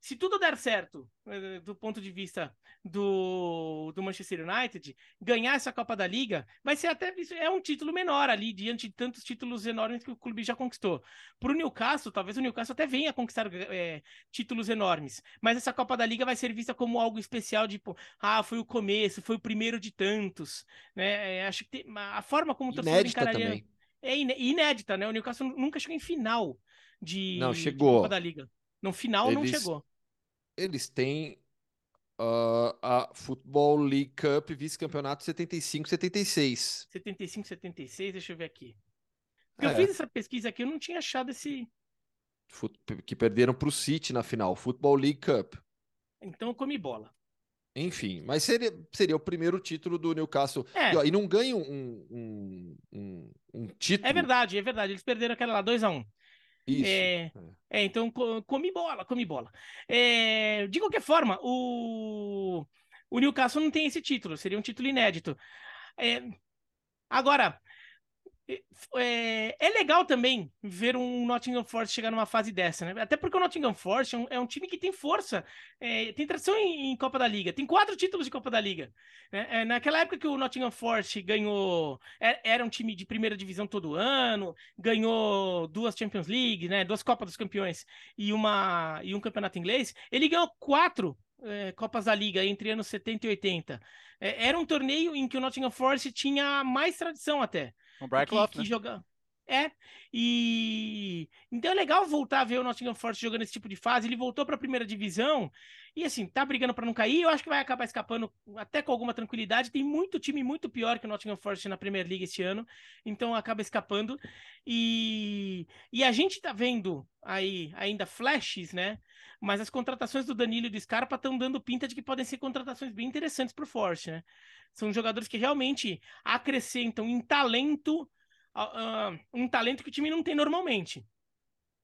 se tudo der certo, eh, do ponto de vista do, do Manchester United, ganhar essa Copa da Liga vai ser até é um título menor ali, diante de tantos títulos enormes que o clube já conquistou. Para o Newcastle, talvez o Newcastle até venha conquistar é, títulos enormes, mas essa Copa da Liga vai ser vista como algo especial, tipo, ah, foi o começo, foi o primeiro de tantos. Né? É, acho que tem, a forma como o torcedor encararia. Também. É inédita, né? O Newcastle nunca chegou em final de, não, chegou. De Copa da Liga. No final eles, não chegou. Eles têm uh, a Football League Cup vice-campeonato 75-76. 75-76, deixa eu ver aqui. É. Eu fiz essa pesquisa aqui, eu não tinha achado esse. Que perderam para o City na final, Football League Cup. Então eu comi bola. Enfim, mas seria, seria o primeiro título do Newcastle. É. E, ó, e não ganham um, um, um, um, título. É verdade, é verdade. Eles perderam aquela lá, 2x1. Isso. É, é, é então come bola, come bola. É, de qualquer forma, o, o Newcastle não tem esse título, seria um título inédito. É, agora, é, é, legal também ver um Nottingham Forest chegar numa fase dessa, né? Até porque o Nottingham Forest é um, é um time que tem força, é, tem tradição em, em, Copa da Liga, tem quatro títulos de Copa da Liga. Né? É, naquela época que o Nottingham Forest ganhou, é, era um time de primeira divisão todo ano, ganhou duas Champions League, né? Duas Copas dos Campeões e uma e um campeonato inglês. Ele ganhou quatro é, Copas da Liga entre anos 70 e 80. era um torneio em que o Nottingham Forest tinha mais tradição até. Que, que né? joga... É, e então é legal voltar a ver o Nottingham Forest jogando esse tipo de fase. Ele voltou para a primeira divisão e assim, tá brigando para não cair. Eu acho que vai acabar escapando até com alguma tranquilidade. Tem muito time muito pior que o Nottingham Forest na Premier League este ano, então acaba escapando. E, e a gente tá vendo aí ainda flashes, né? Mas as contratações do Danilo e do Scarpa estão dando pinta de que podem ser contratações bem interessantes para o Forest, né? São jogadores que realmente acrescentam em talento, um talento que o time não tem normalmente.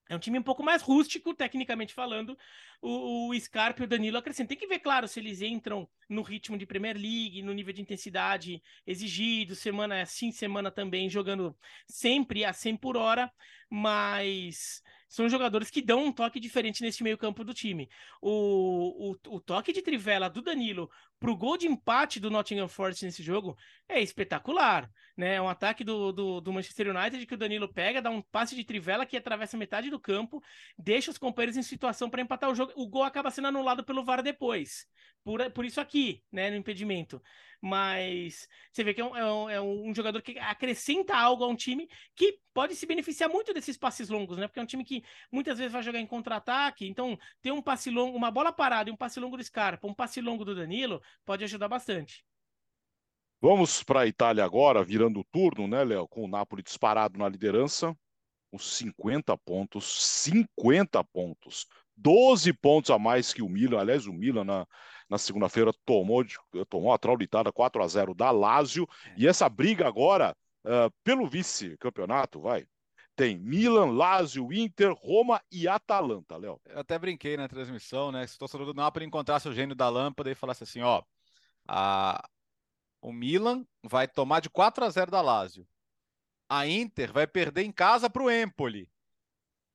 É um time um pouco mais rústico, tecnicamente falando. O, o Scarpa e o Danilo acrescentam. Tem que ver, claro, se eles entram no ritmo de Premier League, no nível de intensidade exigido, semana sim, semana também, jogando sempre a 100 por hora. Mas são jogadores que dão um toque diferente nesse meio-campo do time. O, o, o, toque de trivela do Danilo para o gol de empate do Nottingham Forest nesse jogo é espetacular. Né? É um ataque do, do, do, Manchester United que o Danilo pega, dá um passe de trivela que atravessa metade do campo, deixa os companheiros em situação para empatar o jogo. O gol acaba sendo anulado pelo VAR depois. Por, por isso aqui, né, no impedimento. mas você vê que é um, é um, é um jogador que acrescenta algo a um time que pode se beneficiar muito desses passes longos, né? Porque é um time que muitas vezes vai jogar em contra-ataque, então ter um passe longo, uma bola parada e um passe longo do Scarpa, um passe longo do Danilo, pode ajudar bastante. Vamos para a Itália agora, virando o turno, né, Léo? Com o Napoli disparado na liderança, com 50 pontos, 50 pontos, 12 pontos a mais que o Milan. Aliás, o Milan na, na segunda-feira tomou, tomou a traulitada 4 a 0 da Lazio. E essa briga agora uh, pelo vice-campeonato, vai. Tem Milan, Lazio, Inter, Roma e Atalanta, Léo. Eu até brinquei na transmissão, né? Se o torcedor do Napoli encontrasse o gênio da lâmpada e falasse assim, ó, a, o Milan vai tomar de 4 a 0 da Lazio. A Inter vai perder em casa para o Empoli.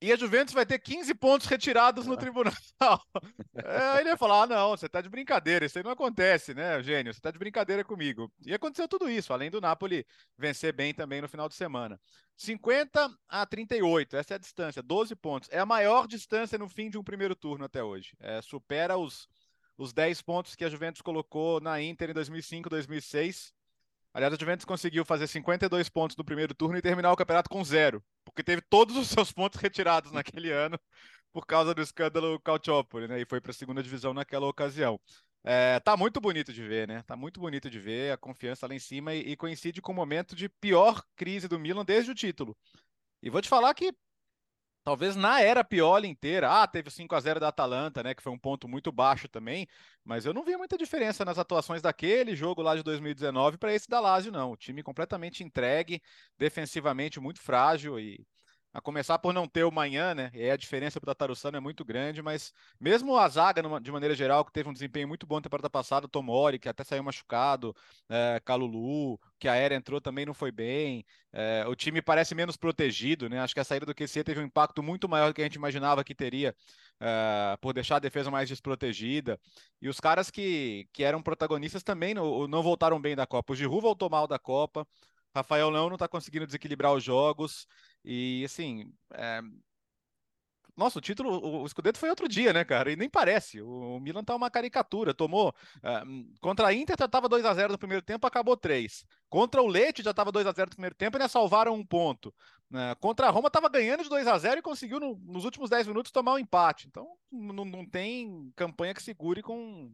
E a Juventus vai ter 15 pontos retirados no tribunal. [LAUGHS] É, ele ia falar: ah, não, você está de brincadeira, isso aí não acontece, né, Eugênio? Você está de brincadeira comigo. E aconteceu tudo isso, além do Napoli vencer bem também no final de semana. 50 a 38, essa é a distância, 12 pontos. É a maior distância no fim de um primeiro turno até hoje. É, supera os os 10 pontos que a Juventus colocou na Inter em 2005, 2006. Aliás, a Juventus conseguiu fazer 52 pontos no primeiro turno e terminar o campeonato com zero, porque teve todos os [LAUGHS] seus pontos retirados naquele ano por causa do escândalo Calciopoli, né? E foi para a segunda divisão naquela ocasião. É, tá muito bonito de ver, né? Tá muito bonito de ver a confiança lá em cima e, e coincide com o momento de pior crise do Milan desde o título. E vou te falar que Talvez na era Pioli inteira, ah, teve o 5 a 0 da Atalanta, né, que foi um ponto muito baixo também, mas eu não vi muita diferença nas atuações daquele jogo lá de 2019 para esse da Lazio não. O time completamente entregue, defensivamente muito frágil e a começar por não ter o manhã, né? E a diferença para o Tatarusano é muito grande, mas mesmo a zaga, de maneira geral, que teve um desempenho muito bom na temporada passada, Tomori, que até saiu machucado, é, Calulu, que a Era entrou também não foi bem. É, o time parece menos protegido, né? Acho que a saída do QC teve um impacto muito maior do que a gente imaginava que teria, é, por deixar a defesa mais desprotegida. E os caras que, que eram protagonistas também não, não voltaram bem da Copa. O Giroud voltou mal da Copa. Rafael Leão não está conseguindo desequilibrar os jogos. E assim. É... Nossa, o título, o Scudetto foi outro dia, né, cara? E nem parece. O Milan tá uma caricatura. Tomou. É... Contra a Inter já tava 2 a 0 no primeiro tempo, acabou 3. Contra o Leite já tava 2 a 0 no primeiro tempo e ainda salvaram um ponto. É... Contra a Roma tava ganhando de 2 a 0 e conseguiu no... nos últimos 10 minutos tomar um empate. Então não, não tem campanha que segure com,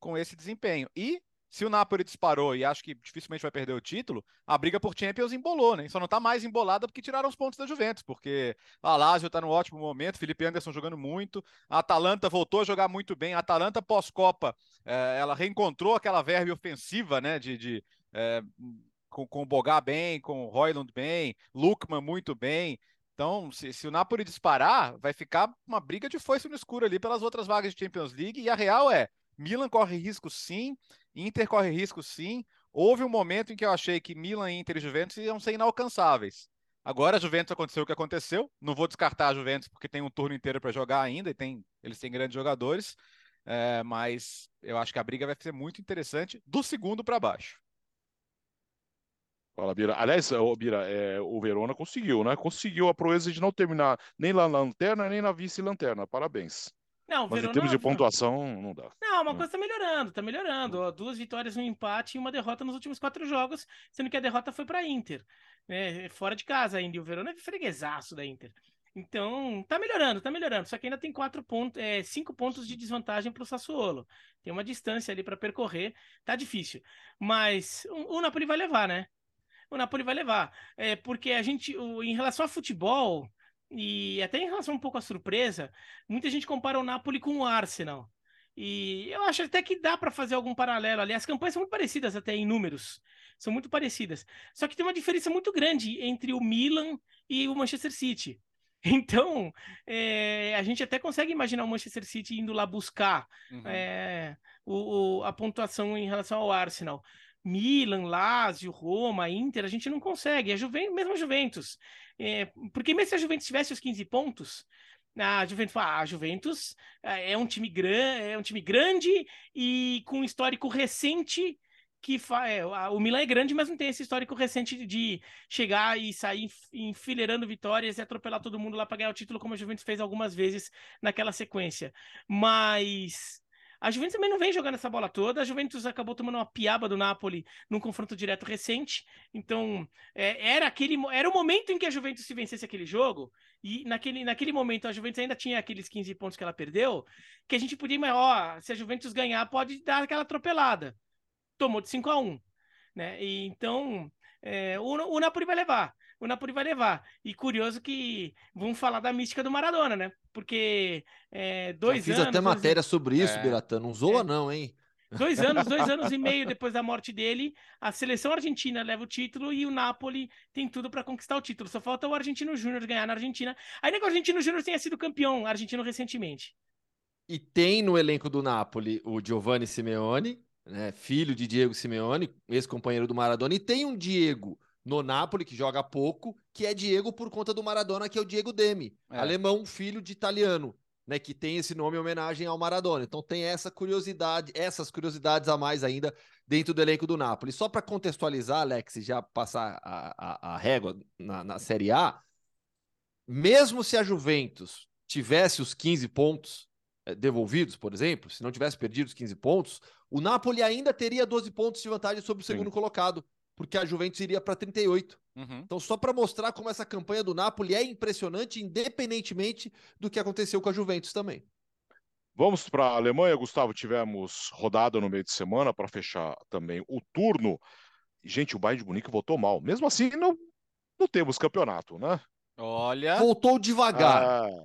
com esse desempenho. E se o Napoli disparou e acho que dificilmente vai perder o título, a briga por Champions embolou, né? Só não tá mais embolada porque tiraram os pontos da Juventus, porque a Lazio tá num ótimo momento, Felipe Anderson jogando muito, a Atalanta voltou a jogar muito bem, a Atalanta pós-Copa, é, ela reencontrou aquela verve ofensiva, né, de, de é, com, com o Bogá bem, com o Royland bem, Lukman muito bem, então, se, se, o Napoli disparar, vai ficar uma briga de foice no escuro ali pelas outras vagas de Champions League. E a real é: Milan corre risco sim, Inter corre risco sim. Houve um momento em que eu achei que Milan, Inter e Juventus iam ser inalcançáveis. Agora a Juventus aconteceu o que aconteceu. Não vou descartar a Juventus porque tem um turno inteiro para jogar ainda e tem, eles têm grandes jogadores. É, mas eu acho que a briga vai ser muito interessante do segundo para baixo. Fala, Bira. Aliás, o Bira, é, o Verona conseguiu, né? Conseguiu a proeza de não terminar nem na lanterna, nem na vice-lanterna. Parabéns. Não, Mas Verona, em termos de pontuação, não dá. Não, uma coisa tá melhorando, tá melhorando. Duas vitórias, um empate e uma derrota nos últimos quatro jogos, sendo que a derrota foi para Inter. Né? Fora de casa ainda. E o Verona é freguesaço da Inter. Então, tá melhorando, tá melhorando. Só que ainda tem quatro pontos, é, cinco pontos de desvantagem para o Sassuolo. Tem uma distância ali para percorrer, tá difícil. Mas o, o Napoli vai levar, né? O Napoli vai levar. É, porque a gente, o, em relação a futebol, e até em relação um pouco à surpresa, muita gente compara o Napoli com o Arsenal. E eu acho até que dá para fazer algum paralelo ali. As campanhas são muito parecidas até em números. São muito parecidas. Só que tem uma diferença muito grande entre o Milan e o Manchester City. [LAUGHS] Então, é, a gente até consegue imaginar o Manchester City indo lá buscar uhum. é, o, o, a pontuação em relação ao Arsenal. Milan, Lazio, Roma, Inter, a gente não consegue. A Juventus, mesmo a Juventus. É, porque mesmo se a Juventus tivesse os 15 pontos, a Juventus, a Juventus é, é um time grande, é um time grande e com histórico recente que fa... É, o Milan é grande, mas não tem esse histórico recente de chegar e sair enfileirando vitórias e atropelar todo mundo lá para ganhar o título, como a Juventus fez algumas vezes naquela sequência. Mas A Juventus também não vem jogando essa bola toda. A Juventus acabou tomando uma piaba do Napoli num confronto direto recente. Então, é, era aquele era o momento em que a Juventus se vencesse aquele jogo. E naquele, naquele momento a Juventus ainda tinha aqueles 15 pontos que ela perdeu. Que a gente podia, mas, ó, se a Juventus ganhar, pode dar aquela atropelada. Tomou de 5 a 1 né? E, então, é, o, o Napoli vai levar o Napoli vai levar. E curioso que vamos falar da mística do Maradona, né? Porque é, dois Já fiz anos. até matéria sobre isso, é. Biratan. Não zoa, É. não, hein? Dois anos, dois [LAUGHS] anos e meio depois da morte dele, a seleção argentina leva o título e o Napoli tem tudo para conquistar o título. Só falta o Argentino Júnior ganhar na Argentina. Ainda que o Argentino Júnior tenha sido campeão argentino recentemente. E tem no elenco do Napoli o Giovanni Simeone, né, filho de Diego Simeone, ex-companheiro do Maradona, e tem um Diego no Napoli que joga pouco, que é Diego por conta do Maradona, que é o Diego Demi, É. alemão, filho de italiano, né, que tem esse nome em homenagem ao Maradona. Então tem essa curiosidade, essas curiosidades a mais ainda dentro do elenco do Napoli. Só para contextualizar, Alex, e já passar a, a, a régua na, na Série A, mesmo se a Juventus tivesse os 15 pontos eh, devolvidos, por exemplo, se não tivesse perdido os 15 pontos, o Napoli ainda teria 12 pontos de vantagem sobre o Sim. segundo colocado, porque a Juventus iria para 38. Uhum. Então, só para mostrar como essa campanha do Napoli é impressionante, independentemente do que aconteceu com a Juventus também. Vamos para a Alemanha, Gustavo. Tivemos rodada no meio de semana para fechar também o turno. Gente, o Bayern de Munique votou mal. Mesmo assim, não, não temos campeonato, né? Olha. Voltou devagar. Ah,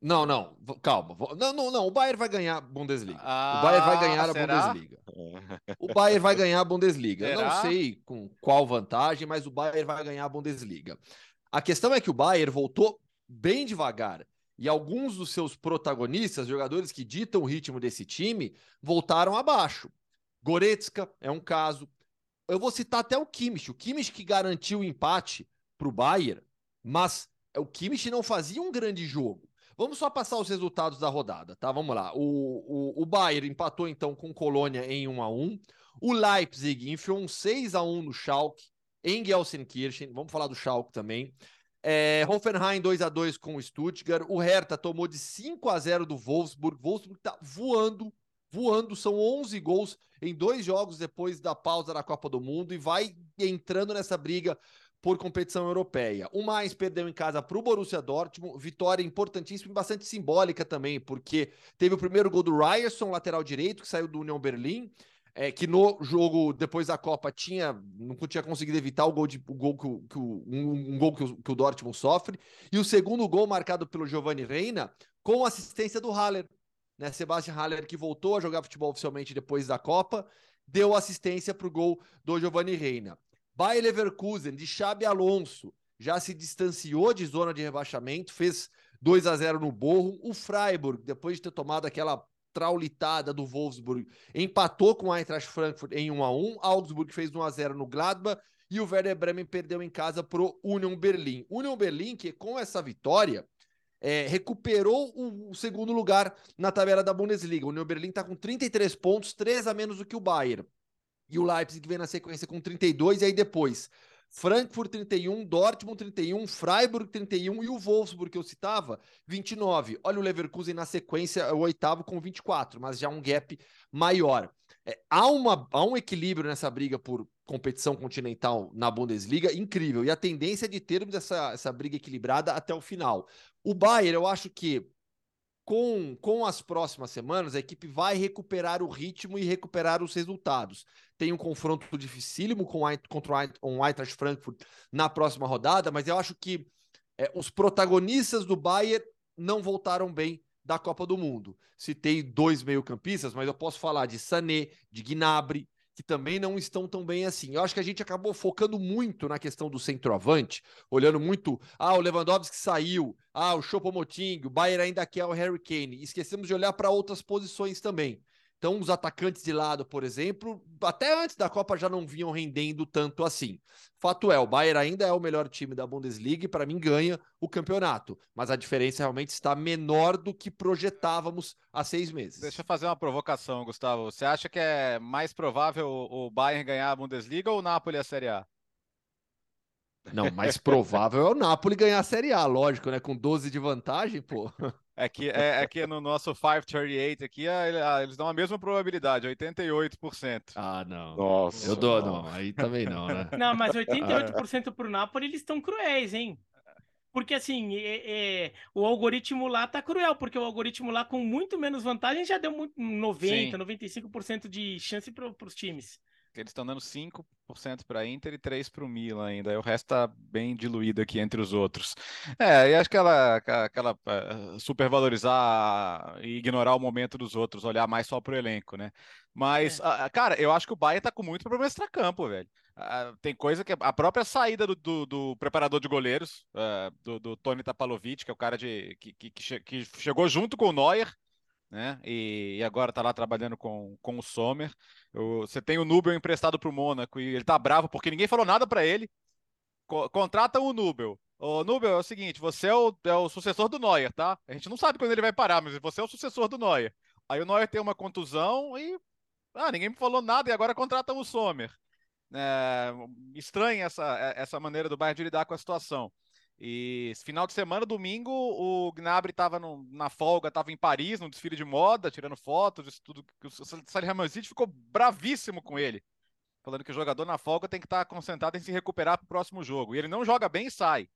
Não, não, calma. Não, não, não. O Bayern vai ganhar a Bundesliga. Ah, o Bayern vai ganhar a será? Bundesliga. [LAUGHS] O Bayern vai ganhar a Bundesliga. Eu não sei com qual vantagem, mas o Bayern vai ganhar a Bundesliga. A questão é que o Bayern voltou bem devagar. E alguns dos seus protagonistas, jogadores que ditam o ritmo desse time, voltaram abaixo. Goretzka é um caso. Eu vou citar até o Kimmich. O Kimmich que garantiu o empate para o Bayern, mas o Kimmich não fazia um grande jogo. Vamos só passar os resultados da rodada, tá? Vamos lá. O, o, o Bayern empatou então com Colônia em 1 a 1 O Leipzig enfiou um 6 a 1 no Schalke, em Gelsenkirchen. Vamos falar do Schalke também. É, Hoffenheim 2 a 2 com o Stuttgart. O Hertha tomou de 5 a 0 do Wolfsburg. Wolfsburg tá voando, voando. São 11 gols em dois jogos depois da pausa da Copa do Mundo e vai entrando nessa briga por competição europeia. O mais perdeu em casa para o Borussia Dortmund, vitória importantíssima e bastante simbólica também, porque teve o primeiro gol do Ryerson, lateral direito, que saiu do União Berlim, é, que no jogo depois da Copa tinha não tinha conseguido evitar o gol, de, o gol que, o, que um, um gol que o, que o Dortmund sofre, e o segundo gol marcado pelo Giovanni Reina com assistência do Haller, né? Sebastian Haller que voltou a jogar futebol oficialmente depois da Copa, deu assistência para o gol do Giovanni Reina. Bayer Leverkusen, de Xabi Alonso, já se distanciou de zona de rebaixamento, fez 2 a 0 no Borro. O Freiburg, depois de ter tomado aquela traulitada do Wolfsburg, empatou com o Eintracht Frankfurt em 1 a 1. Augsburg fez 1 a 0 no Gladbach e o Werder Bremen perdeu em casa pro Union Berlim. Union Berlim que com essa vitória é, recuperou o, o, segundo lugar na tabela da Bundesliga. O Union Berlim está com 33 pontos, 3 a menos do que o Bayern. E o Leipzig vem na sequência com 32, e aí depois Frankfurt 31, Dortmund 31, Freiburg 31 e o Wolfsburg que eu citava, 29. Olha o Leverkusen na sequência, o oitavo com 24, mas já um gap maior. É, há, uma, há um equilíbrio nessa briga por competição continental na Bundesliga incrível, e a tendência é de termos essa, essa briga equilibrada até o final. O Bayern, eu acho que com, com as próximas semanas, a equipe vai recuperar o ritmo e recuperar os resultados. Tem um confronto dificílimo com contra o Eintracht Frankfurt na próxima rodada, mas eu acho que é, os protagonistas do Bayern não voltaram bem da Copa do Mundo. Citei dois meio-campistas, mas eu posso falar de Sané, de Gnabry, que também não estão tão bem assim. Eu acho que a gente acabou focando muito na questão do centroavante, olhando muito, ah, o Lewandowski saiu, ah, o Choupo-Moting, o Bayern ainda quer o Harry Kane. Esquecemos de olhar para outras posições também. Então, os atacantes de lado, por exemplo, até antes da Copa já não vinham rendendo tanto assim. Fato é, o Bayern ainda é o melhor time da Bundesliga e, para mim, ganha o campeonato. Mas a diferença realmente está menor do que projetávamos há seis meses. Deixa eu fazer uma provocação, Gustavo. Você acha que é mais provável o Bayern ganhar a Bundesliga ou o Napoli a Série A? Não, mais provável é o Napoli ganhar a Série A, lógico, né? Com 12 de vantagem, pô. [LAUGHS] É que, é, é que no nosso 538 aqui, eles dão a mesma probabilidade, 88%. Ah, não. Nossa. Eu dou, não. Aí também não, né? [LAUGHS] Não, mas 88% pro Napoli, eles estão cruéis, hein? Porque assim, é, é, o algoritmo lá tá cruel, porque o algoritmo lá com muito menos vantagem já deu muito, 90, Sim. 95% de chance para os times. Eles estão dando 5% para a Inter e 3% para o Milan ainda. O resto está bem diluído aqui entre os outros. É, e acho que ela, aquela uh, supervalorizar e ignorar o momento dos outros, olhar mais só para o elenco, né? Mas, é. uh, cara, eu acho que o Bahia está com muito problema extra-campo, velho. Tem coisa que a própria saída do, do, do preparador de goleiros, do, do, Tony Tapalovic, que é o cara de, que, que, que, chegou junto com o Neuer, né? E, e agora está lá trabalhando com, com o Sommer. você tem o Nubel emprestado para o Mônaco e ele tá bravo porque ninguém falou nada para ele. Co contrata o Nubel. Ô, Nubel, é o seguinte, você é o, é o sucessor do Neuer, tá? A gente não sabe quando ele vai parar, mas você é o sucessor do Neuer. Aí o Neuer tem uma contusão e. Ah, ninguém me falou nada e agora contrata o Sommer. É, estranha essa, essa maneira do Bayern de lidar com a situação. E final de semana, domingo, o Gnabry estava na folga, estava em Paris, no desfile de moda, tirando fotos, tudo. O Salihamidzic ficou bravíssimo com ele, falando que o jogador na folga tem que estar tá concentrado em se recuperar para o próximo jogo. E ele não joga bem e sai.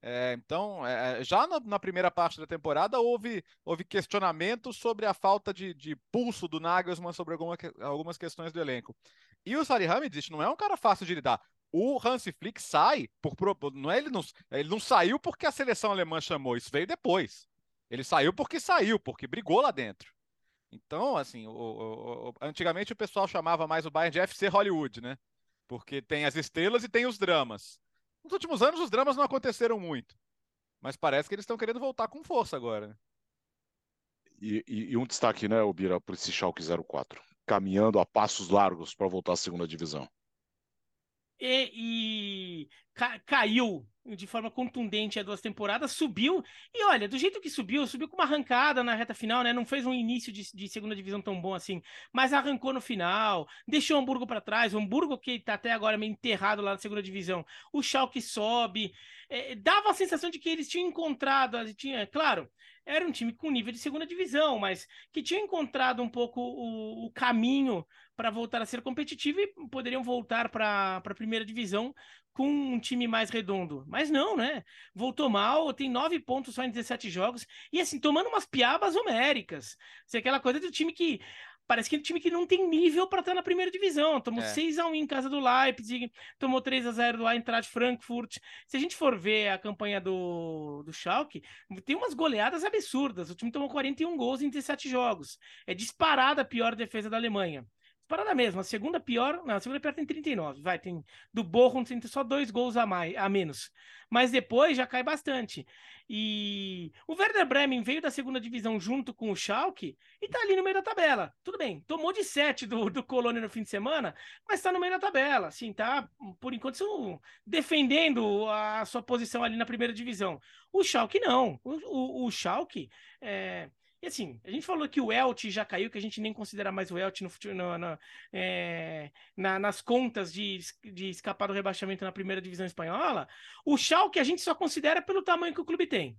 É, então, é, já na, na, primeira parte da temporada houve, houve questionamento sobre a falta de, de pulso do Nagelsmann sobre alguma, algumas questões do elenco. E o Salihamidzic não é um cara fácil de lidar o Hansi Flick sai por não é ele não ele não saiu porque a seleção alemã chamou, isso veio depois. Ele saiu porque saiu, porque brigou lá dentro. Então, assim, o, o, o, antigamente o pessoal chamava mais o Bayern de FC Hollywood, né? Porque tem as estrelas e tem os dramas. Nos últimos anos os dramas não aconteceram muito, mas parece que eles estão querendo voltar com força agora. Né? E, e, e, um destaque, né, Obira, para esse Schalke 04, caminhando a passos largos para voltar à segunda divisão e, e ca, caiu de forma contundente há duas temporadas, subiu, e olha, do jeito que subiu, subiu com uma arrancada na reta final, né? Não fez um início de, de segunda divisão tão bom assim, mas arrancou no final, deixou o Hamburgo para trás, o Hamburgo que tá até agora meio enterrado lá na segunda divisão, o Schalke sobe, é, dava a sensação de que eles tinham encontrado, tinha, claro, era um time com nível de segunda divisão, mas que tinha encontrado um pouco o, o caminho para voltar a ser competitivo e poderiam voltar para a primeira divisão com um time mais redondo. Mas não, né? Voltou mal, tem nove pontos só em 17 jogos, e assim, tomando umas piabas homéricas. Assim, aquela coisa do time que parece que é um time que não tem nível para estar na primeira divisão. Tomou é. 6 a 1 em casa do Leipzig, tomou 3 a 0 do Eintracht Frankfurt. Se a gente for ver a campanha do, do Schalke, tem umas goleadas absurdas. O time tomou 41 gols em 17 jogos. É disparada a pior defesa da Alemanha. Disparada mesmo. A segunda pior, não, a segunda pior tem 39. Vai, tem do Borrom tem só dois gols a mais, a menos. Mas depois já cai bastante. E o Werder Bremen veio da segunda divisão junto com o Schalke e tá ali no meio da tabela. Tudo bem, tomou de 7 do, do Colônia no fim de semana, mas tá no meio da tabela. Assim, tá, por enquanto, defendendo a sua posição ali na primeira divisão. O Schalke não. O, o, o Schalke é, e assim, a gente falou que o Elche já caiu, que a gente nem considera mais o Elche no, no, no é, na, nas contas de, de escapar do rebaixamento na primeira divisão espanhola. O Schalke a gente só considera pelo tamanho que o clube tem.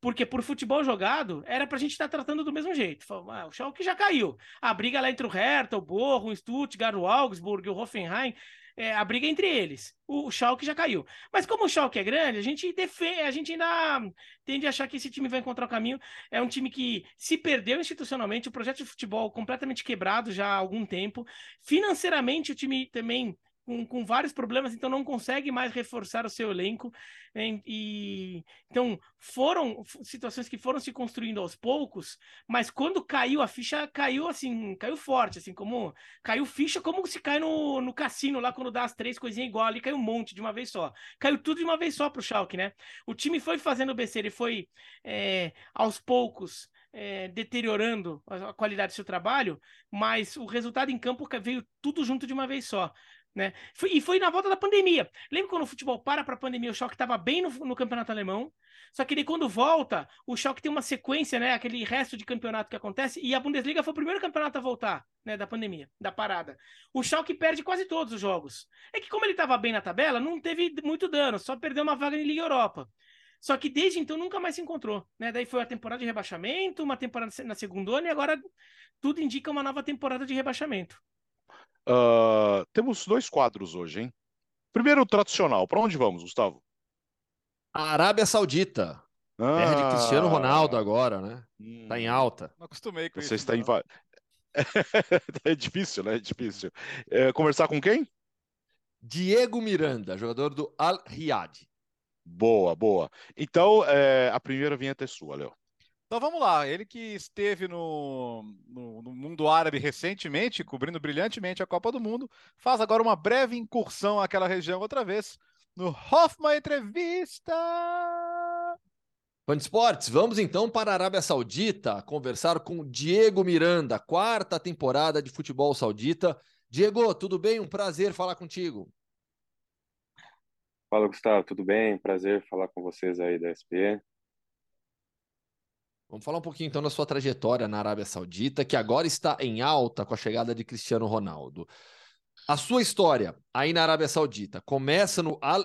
Porque por futebol jogado, era pra gente estar tá tratando do mesmo jeito. Ah, o Schalke já caiu. A briga lá entre o Hertha, o Borro, o Stuttgart, o Augsburg, o Hoffenheim é, a briga entre eles. O, o Schalke já caiu. Mas como o Schalke é grande, a gente defende, a gente ainda tende a achar que esse time vai encontrar o caminho. É um time que se perdeu institucionalmente, o projeto de futebol completamente quebrado já há algum tempo. Financeiramente, o time também com, com vários problemas, então não consegue mais reforçar o seu elenco. E então foram situações que foram se construindo aos poucos, mas quando caiu a ficha, caiu assim, caiu forte, assim, como caiu ficha, como se cai no, no cassino lá quando dá as três coisinhas igual ali, caiu um monte de uma vez só. Caiu tudo de uma vez só pro Schalke, né? O time foi fazendo besteira e foi é, aos poucos é, deteriorando a qualidade do seu trabalho, mas o resultado em campo veio tudo junto de uma vez só. Né? E foi na volta da pandemia. Lembra quando o futebol para para a pandemia, o choque estava bem no, no, campeonato alemão? Só que quando volta, o choque tem uma sequência, né? Aquele resto de campeonato que acontece, e a Bundesliga foi o primeiro campeonato a voltar, né? Da pandemia, da parada. O choque perde quase todos os jogos. É que, como ele estava bem na tabela, não teve muito dano, só perdeu uma vaga em Liga Europa. Só que desde então nunca mais se encontrou, né? Daí foi a temporada de rebaixamento, uma temporada na segunda e agora tudo indica uma nova temporada de rebaixamento. Uh, temos dois quadros hoje, hein? Primeiro, o tradicional. Para onde vamos, Gustavo? A Arábia Saudita. Ah, Terra de Cristiano Ronaldo agora, né? Hum, tá em alta. Não acostumei com Você isso. Você está em... [LAUGHS] é difícil, né? É difícil. É, conversar com quem? Diego Miranda, jogador do Al Riyad. Boa, boa. Então, é, a primeira vinheta é sua, Léo. Então vamos lá, ele que esteve no, no, no, mundo árabe recentemente, cobrindo brilhantemente a Copa do Mundo, faz agora uma breve incursão àquela região outra vez, no Hoffman Entrevista! Fã Esportes, vamos então para a Arábia Saudita conversar com Diego Miranda, quarta temporada de futebol saudita. Diego, tudo bem? Um prazer falar contigo. Fala, Gustavo, tudo bem? Prazer falar com vocês aí da SPN. Vamos falar um pouquinho então da sua trajetória na Arábia Saudita, que agora está em alta com a chegada de Cristiano Ronaldo. A sua história aí na Arábia Saudita começa no Al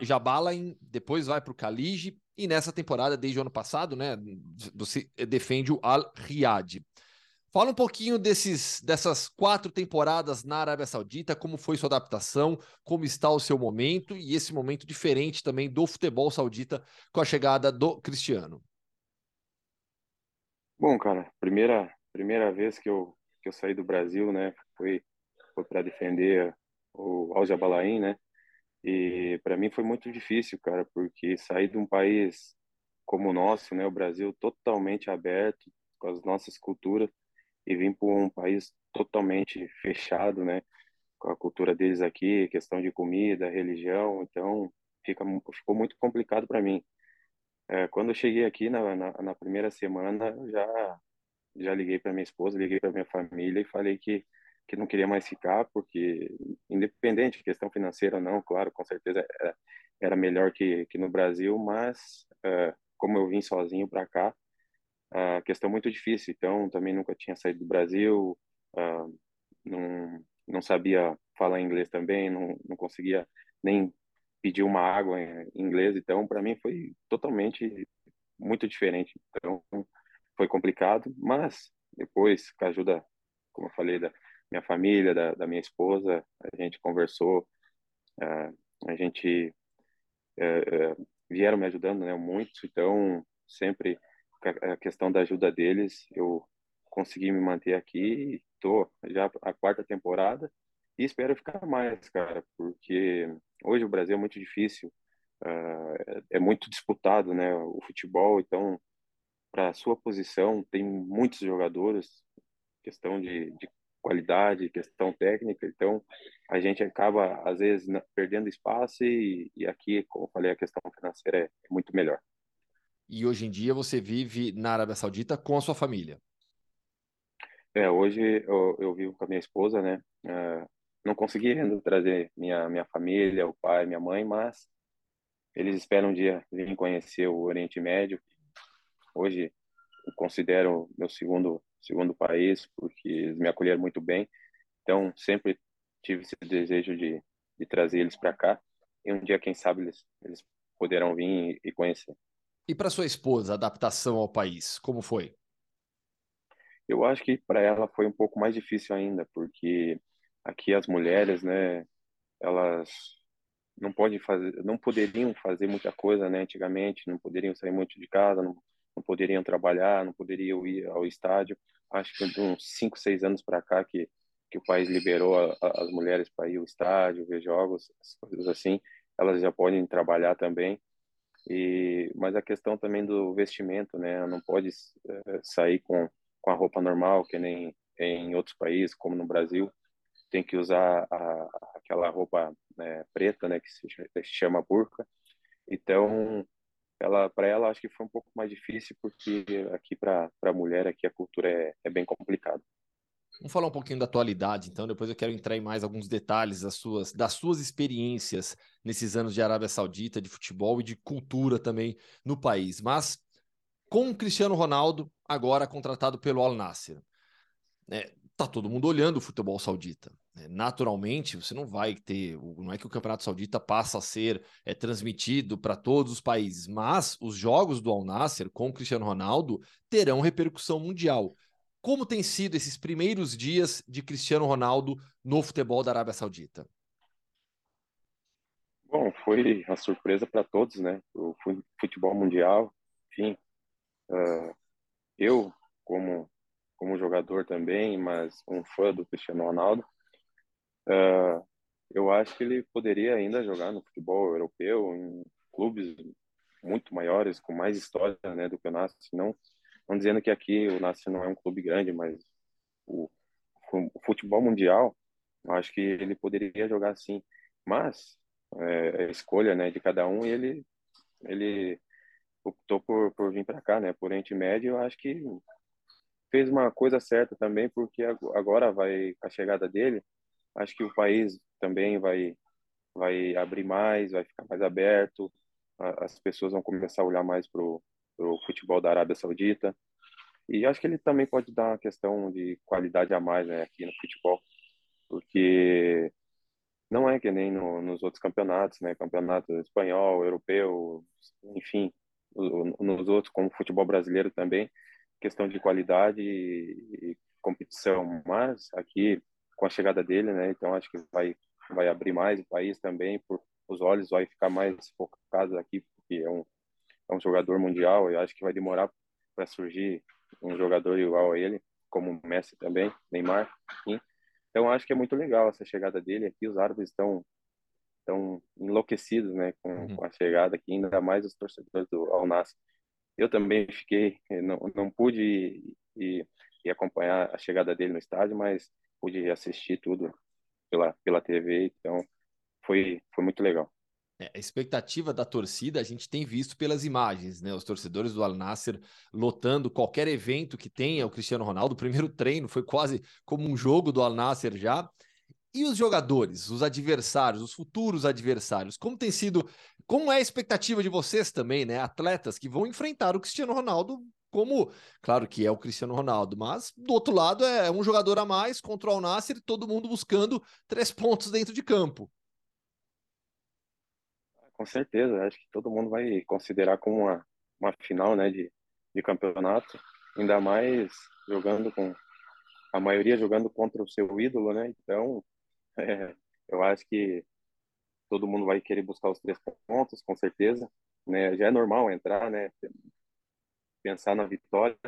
Jabalain, depois vai para o Khalid e nessa temporada, desde o ano passado, né, você defende o Al Riyad. Fala um pouquinho desses, dessas quatro temporadas na Arábia Saudita, como foi sua adaptação, como está o seu momento e esse momento diferente também do futebol saudita com a chegada do Cristiano. Bom, cara, primeira primeira vez que eu que eu saí do Brasil, né, foi foi para defender o Al Jabalain, né? E para mim foi muito difícil, cara, porque sair de um país como o nosso, né, o Brasil totalmente aberto com as nossas culturas e vir para um país totalmente fechado, né, com a cultura deles aqui, questão de comida, religião, então fica ficou muito complicado para mim. É, quando eu cheguei aqui na, na, na primeira semana, já já liguei para minha esposa, liguei para minha família e falei que que não queria mais ficar porque independente de questão financeira ou não, claro, com certeza era, era melhor que que no Brasil, mas é, como eu vim sozinho para cá, a questão muito difícil. Então também nunca tinha saído do Brasil, uh, não não sabia falar inglês também, não não conseguia nem pedir uma água em inglês, então para mim foi totalmente muito diferente. Então foi complicado, mas depois, com a ajuda, como eu falei, da minha família, da, da minha esposa, a gente conversou, uh, a gente uh, uh, vieram me ajudando, né, muito. Então sempre a questão da ajuda deles, eu consegui me manter aqui. Estou já a quarta temporada e espero ficar mais, cara, porque hoje o Brasil é muito difícil, uh, é muito disputado, né, o futebol, então, para a sua posição, tem muitos jogadores, questão de, de qualidade, questão técnica, então a gente acaba, às vezes, perdendo espaço e, e aqui, como falei, a questão financeira é, é muito melhor. E hoje em dia você vive na Arábia Saudita com a sua família? É, hoje eu, eu vivo com a minha esposa, né? Uh, não consegui ainda trazer minha minha família, o pai, minha mãe, mas eles esperam um dia vir conhecer o Oriente Médio. Hoje eu considero meu segundo segundo país porque eles me acolheram muito bem. Então sempre tive esse desejo de, de trazer eles para cá e um dia quem sabe eles eles poderão vir e conhecer. E para sua esposa, a adaptação ao país, como foi? Eu acho que para ela foi um pouco mais difícil ainda, porque aqui as mulheres, né, elas não podem fazer, não poderiam fazer muita coisa, né, antigamente, não poderiam sair muito de casa, não, não poderiam trabalhar, não poderiam ir ao estádio. Acho que de uns 5, 6 anos para cá que que o país liberou a, a, as mulheres para ir ao estádio, ver jogos, coisas assim, elas já podem trabalhar também. E mas a questão também do vestimento, né, não pode é, sair com com a roupa normal que nem em outros países, como no Brasil tem que usar a, aquela roupa né, preta, né, que se, chama burca. Então, ela para ela acho que foi um pouco mais difícil porque aqui para para mulher aqui a cultura é, é bem complicada. Vamos falar um pouquinho da atualidade, então. Depois eu quero entrar em mais alguns detalhes das suas, das suas experiências nesses anos de Arábia Saudita, de futebol e de cultura também no país. Mas com o Cristiano Ronaldo, agora contratado pelo Al Nasser. É, tá todo mundo olhando o futebol saudita. Né? Naturalmente, você não vai ter. Não é que o Campeonato Saudita passa a ser é, transmitido para todos os países, mas os jogos do Al Nasser com Cristiano Ronaldo terão repercussão mundial. Como tem sido esses primeiros dias de Cristiano Ronaldo no futebol da Arábia Saudita? Bom, foi uma surpresa para todos, né? O futebol mundial, enfim. Uh, eu, como como jogador também, mas um fã do Cristiano Ronaldo, uh, eu acho que ele poderia ainda jogar no futebol europeu, em clubes muito maiores, com mais história né, do que o Nasce. Não, não dizendo que aqui o Nasce não é um clube grande, mas o, o futebol mundial, eu acho que ele poderia jogar sim. Mas é, a escolha né, de cada um, ele, ele optou por, por vir para cá, né, por Oriente Médio, eu acho que fez uma coisa certa também, porque agora vai a chegada dele, acho que o país também vai vai abrir mais, vai ficar mais aberto, as pessoas vão começar a olhar mais pro, pro futebol da Arábia Saudita. E acho que ele também pode dar uma questão de qualidade a mais né, aqui no futebol, porque não é que nem no, nos outros campeonatos, né? Campeonato espanhol, europeu, enfim, nos outros, como futebol brasileiro também, questão de qualidade e, competição, mas aqui com a chegada dele, né? Então acho que vai vai abrir mais o país também, por os olhos vai ficar mais focado aqui porque é um é um jogador mundial. Eu acho que vai demorar para surgir um jogador igual a ele, como o Messi também, Neymar. Enfim. Então acho que é muito legal essa chegada dele aqui. Os árabes estão estão enlouquecidos, né, com, uhum. com, a chegada aqui, ainda mais os torcedores do Al Nassr eu também fiquei, eh, não, não pude ir, ir, acompanhar a chegada dele no estádio, mas pude assistir tudo pela, pela TV, então foi, foi muito legal. É, a expectativa da torcida a gente tem visto pelas imagens, né? Os torcedores do Al Nasser lotando qualquer evento que tenha o Cristiano Ronaldo. O primeiro treino foi quase como um jogo do Al Nasser já. E os jogadores, os adversários, os futuros adversários, como tem sido, como é a expectativa de vocês também, né? Atletas que vão enfrentar o Cristiano Ronaldo como, claro que é o Cristiano Ronaldo, mas do outro lado é um jogador a mais contra o Al Nassr, todo mundo buscando três pontos dentro de campo. Com certeza, acho que todo mundo vai considerar como uma, uma final, né, de, de campeonato, ainda mais jogando com a maioria jogando contra o seu ídolo, né? Então, é, eu acho que todo mundo vai querer buscar os três pontos, com certeza. Né? Já é normal entrar, né? Pensar na vitória,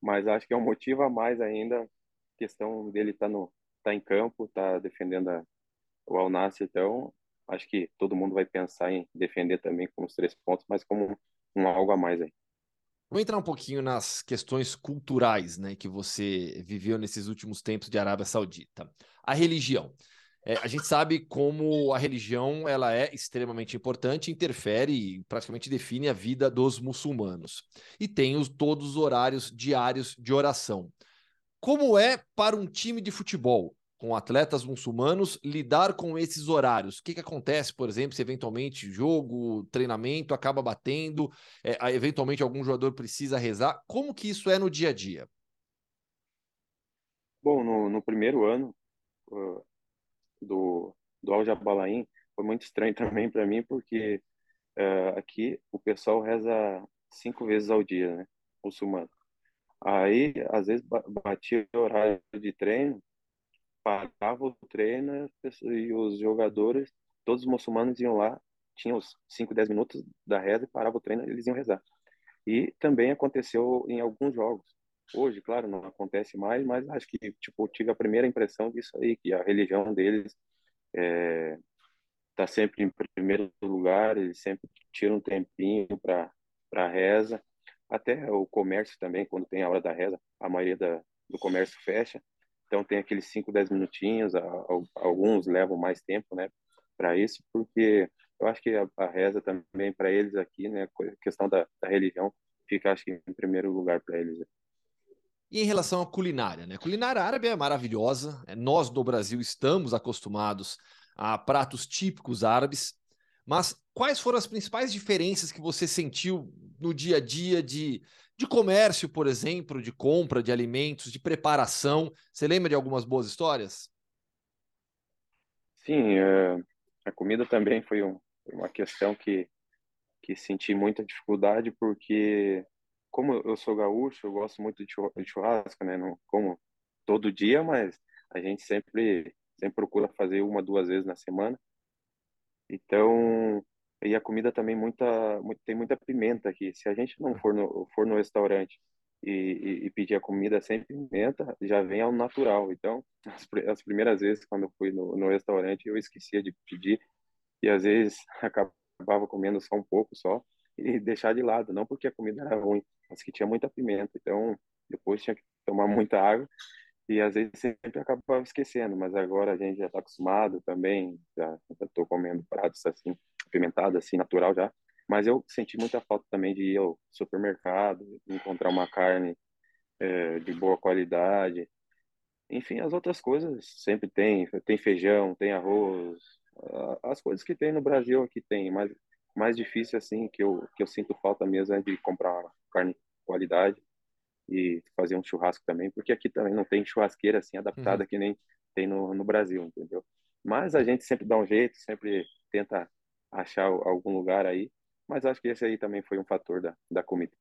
mas acho que é um motivo a mais ainda. Questão dele estar tá no tá em campo, tá defendendo a, o Al Nassr, então acho que todo mundo vai pensar em defender também com os três pontos, mas como um algo a mais aí. Vamos entrar um pouquinho nas questões culturais, né, que você viveu nesses últimos tempos de Arábia Saudita. A religião. É, a gente sabe como a religião ela é extremamente importante, interfere e praticamente define a vida dos muçulmanos. E tem os, todos os horários diários de oração. Como é para um time de futebol, com atletas muçulmanos, lidar com esses horários? O que, que acontece, por exemplo, se eventualmente jogo, treinamento acaba batendo, é, eventualmente algum jogador precisa rezar? Como que isso é no dia a dia? Bom, no, no primeiro ano, uh, do, do Al Jabalain foi muito estranho [LAUGHS] também para mim, porque uh, aqui o pessoal reza cinco vezes ao dia, né? Muçulmano. Aí, às vezes, batia o horário de treino, parava o treino e os jogadores, todos os muçulmanos iam lá, tinham os 5, 10 minutos da reza e parava o treino eles iam rezar. E também aconteceu em alguns jogos. Hoje, claro, não acontece mais, mas acho que tipo tive a primeira impressão disso aí, que a religião deles é, tá sempre em primeiro lugar, eles sempre tiram um tempinho para para reza. Até o comércio também, quando tem a hora da reza, a maioria da, do comércio fecha. Então tem aqueles 5, 10 minutinhos, alguns levam mais tempo, né, para isso, porque eu acho que a, a reza também para eles aqui, né, questão da, da religião, fica acho que em primeiro lugar para eles. E em relação à culinária, né? A culinária árabe é maravilhosa. É, nós do Brasil estamos acostumados a pratos típicos árabes. Mas quais foram as principais diferenças que você sentiu no dia a dia de, de comércio, por exemplo, de compra de alimentos, de preparação? Você lembra de algumas boas histórias? Sim, é, a comida também foi um, uma questão que, que senti muita dificuldade, porque como eu sou gaúcho, eu gosto muito de churrasco, né? Não como todo dia, mas a gente sempre sempre procura fazer uma, duas vezes na semana. Então, e a comida também muita, tem muita pimenta aqui. Se a gente não for no, for no restaurante e, e, e pedir a comida sem pimenta, já vem ao natural. Então, [LAUGHS] as, as primeiras vezes quando eu fui no, no restaurante, eu esquecia de pedir e às vezes [LAUGHS] acabava comendo só um pouco só e [LAUGHS] deixar de lado, não porque a comida era ruim, mas que tinha muita pimenta. Então, depois tinha que tomar muita água e às vezes sempre acabava esquecendo, mas agora a gente já está acostumado também, já estou comendo pratos assim, apimentados, assim, natural já. Mas eu senti muita falta também de ir ao supermercado, encontrar uma carne é, de boa qualidade. Enfim, as outras coisas sempre tem, tem feijão, tem arroz, as coisas que tem no Brasil aqui tem, mas mais difícil assim que eu que eu sinto falta mesmo é de comprar carne de qualidade e fazer um churrasco também, porque aqui também não tem churrasqueira assim adaptada uhum. que nem tem no, no Brasil, entendeu? Mas a gente sempre dá um jeito, sempre tenta achar algum lugar aí, mas acho que esse aí também foi um fator da, da comida.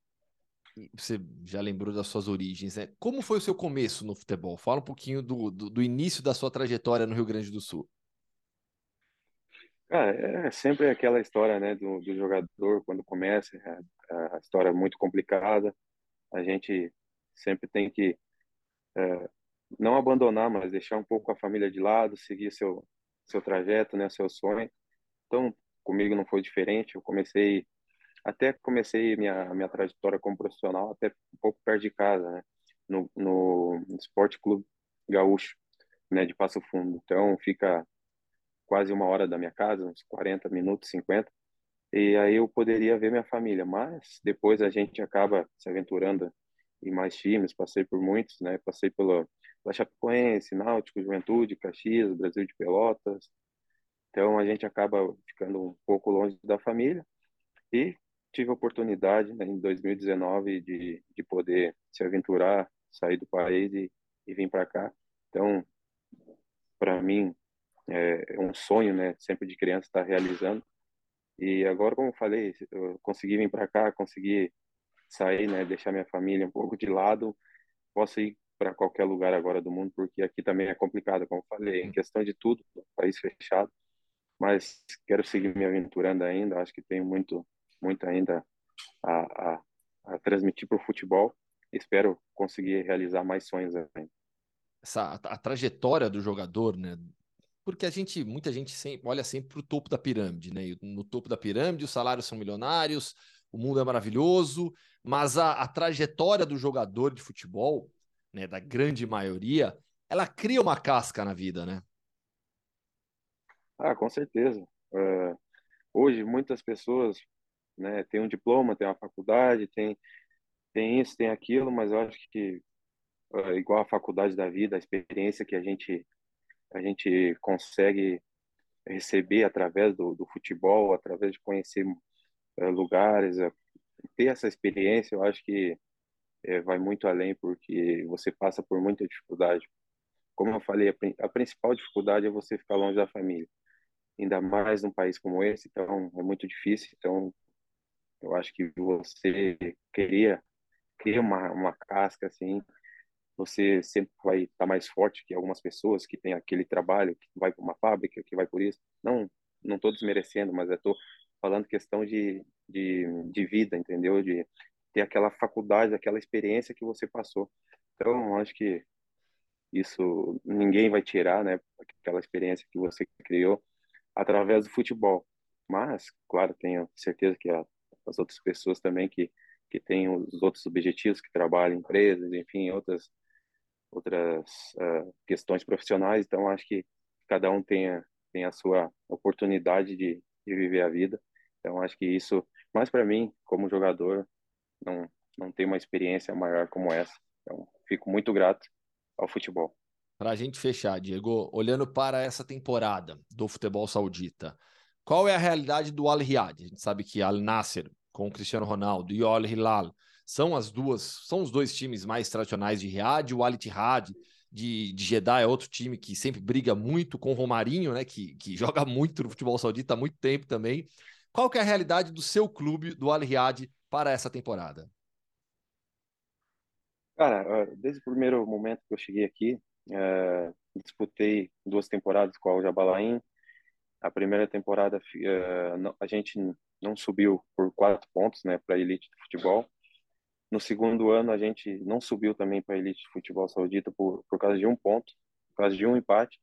Você já lembrou das suas origens, né? Como foi o seu começo no futebol? Fala um pouquinho do, do, do início da sua trajetória no Rio Grande do Sul. Ah, é sempre aquela história, né, do, do jogador quando começa, é, é a história é muito complicada. A gente sempre tem que é, não abandonar, mas deixar um pouco a família de lado, seguir seu seu trajeto, né, seu sonho. Então, comigo não foi diferente. Eu comecei até comecei minha minha trajetória como profissional até um pouco perto de casa, né, no no Esporte Clube Gaúcho, né, de Passo Fundo. Então, fica quase uma hora da minha casa, uns 40 minutos, 50, e aí eu poderia ver minha família, mas depois a gente acaba se aventurando em mais times, passei por muitos, né? Passei pelo pela Chapecoense, Náutico, Juventude, Caxias, Brasil de Pelotas. Então a gente acaba ficando um pouco longe da família e tive a oportunidade né, em 2019 de, de poder se aventurar, sair do país e, e vir para cá. Então, para mim, é, é um sonho, né? Sempre de criança estar tá realizando. E agora, como eu falei, eu consegui vir para cá, consegui sair, né? Deixar minha família um pouco de lado. Posso ir para qualquer lugar agora do mundo, porque aqui também é complicado, como eu falei, em questão de tudo, país fechado. Mas quero seguir me aventurando ainda. Acho que tenho muito, muito ainda a, a, a transmitir para o futebol. Espero conseguir realizar mais sonhos ainda. Essa a, a trajetória do jogador, né? porque a gente, muita gente sempre, olha sempre para o topo da pirâmide, né? E no topo da pirâmide, os salários são milionários, o mundo é maravilhoso, mas a, a trajetória do jogador de futebol, né, da grande maioria, ela cria uma casca na vida, né? Ah, com certeza. É, hoje, muitas pessoas né, têm um diploma, têm uma faculdade, tem, tem isso, tem aquilo, mas eu acho que, é, igual a faculdade da vida, a experiência que a gente a gente consegue receber através do, do futebol, através de conhecer é, lugares, é, ter essa experiência, eu acho que é, vai muito além, porque você passa por muita dificuldade. Como eu falei, a, a principal dificuldade é você ficar longe da família, ainda mais num país como esse, então é muito difícil. Então, eu acho que você queria cria uma, uma casca assim você sempre vai estar mais forte que algumas pessoas que têm aquele trabalho, que vai para uma fábrica, que vai por isso. Não, não estou desmerecendo, mas estou falando questão de, de, de vida, entendeu? De ter aquela faculdade, aquela experiência que você passou. Então, acho que isso ninguém vai tirar, né? Aquela experiência que você criou através do futebol. Mas, claro, tenho certeza que as outras pessoas também que que têm os outros objetivos, que trabalham em empresas, enfim, outras outras uh, questões profissionais. Então, acho que cada um tem a, tem a sua oportunidade de, de viver a vida. Então, acho que isso, mas para mim, como jogador, não, não tem uma experiência maior como essa. Então, fico muito grato ao futebol. Para a gente fechar, Diego, olhando para essa temporada do futebol saudita, qual é a realidade do Al Riyad? A gente sabe que Al Nasser com o Cristiano Ronaldo e o Al Hilal são as duas, são os dois times mais tradicionais de Riyadh, o Al Ittihad de, de Jeddah é outro time que sempre briga muito com o Romarinho, né, que, que [LAUGHS] joga muito no futebol saudita há muito tempo também. Qual que é a realidade do seu clube, do Al Riyad, para essa temporada? Cara, desde o primeiro momento que eu cheguei aqui, é, disputei duas temporadas com o Jabalain. A primeira temporada é, a gente não subiu por quatro pontos, né, para a elite do futebol. No segundo ano a gente não subiu também para a elite de futebol saudita por, por causa de um ponto, por causa de um empate.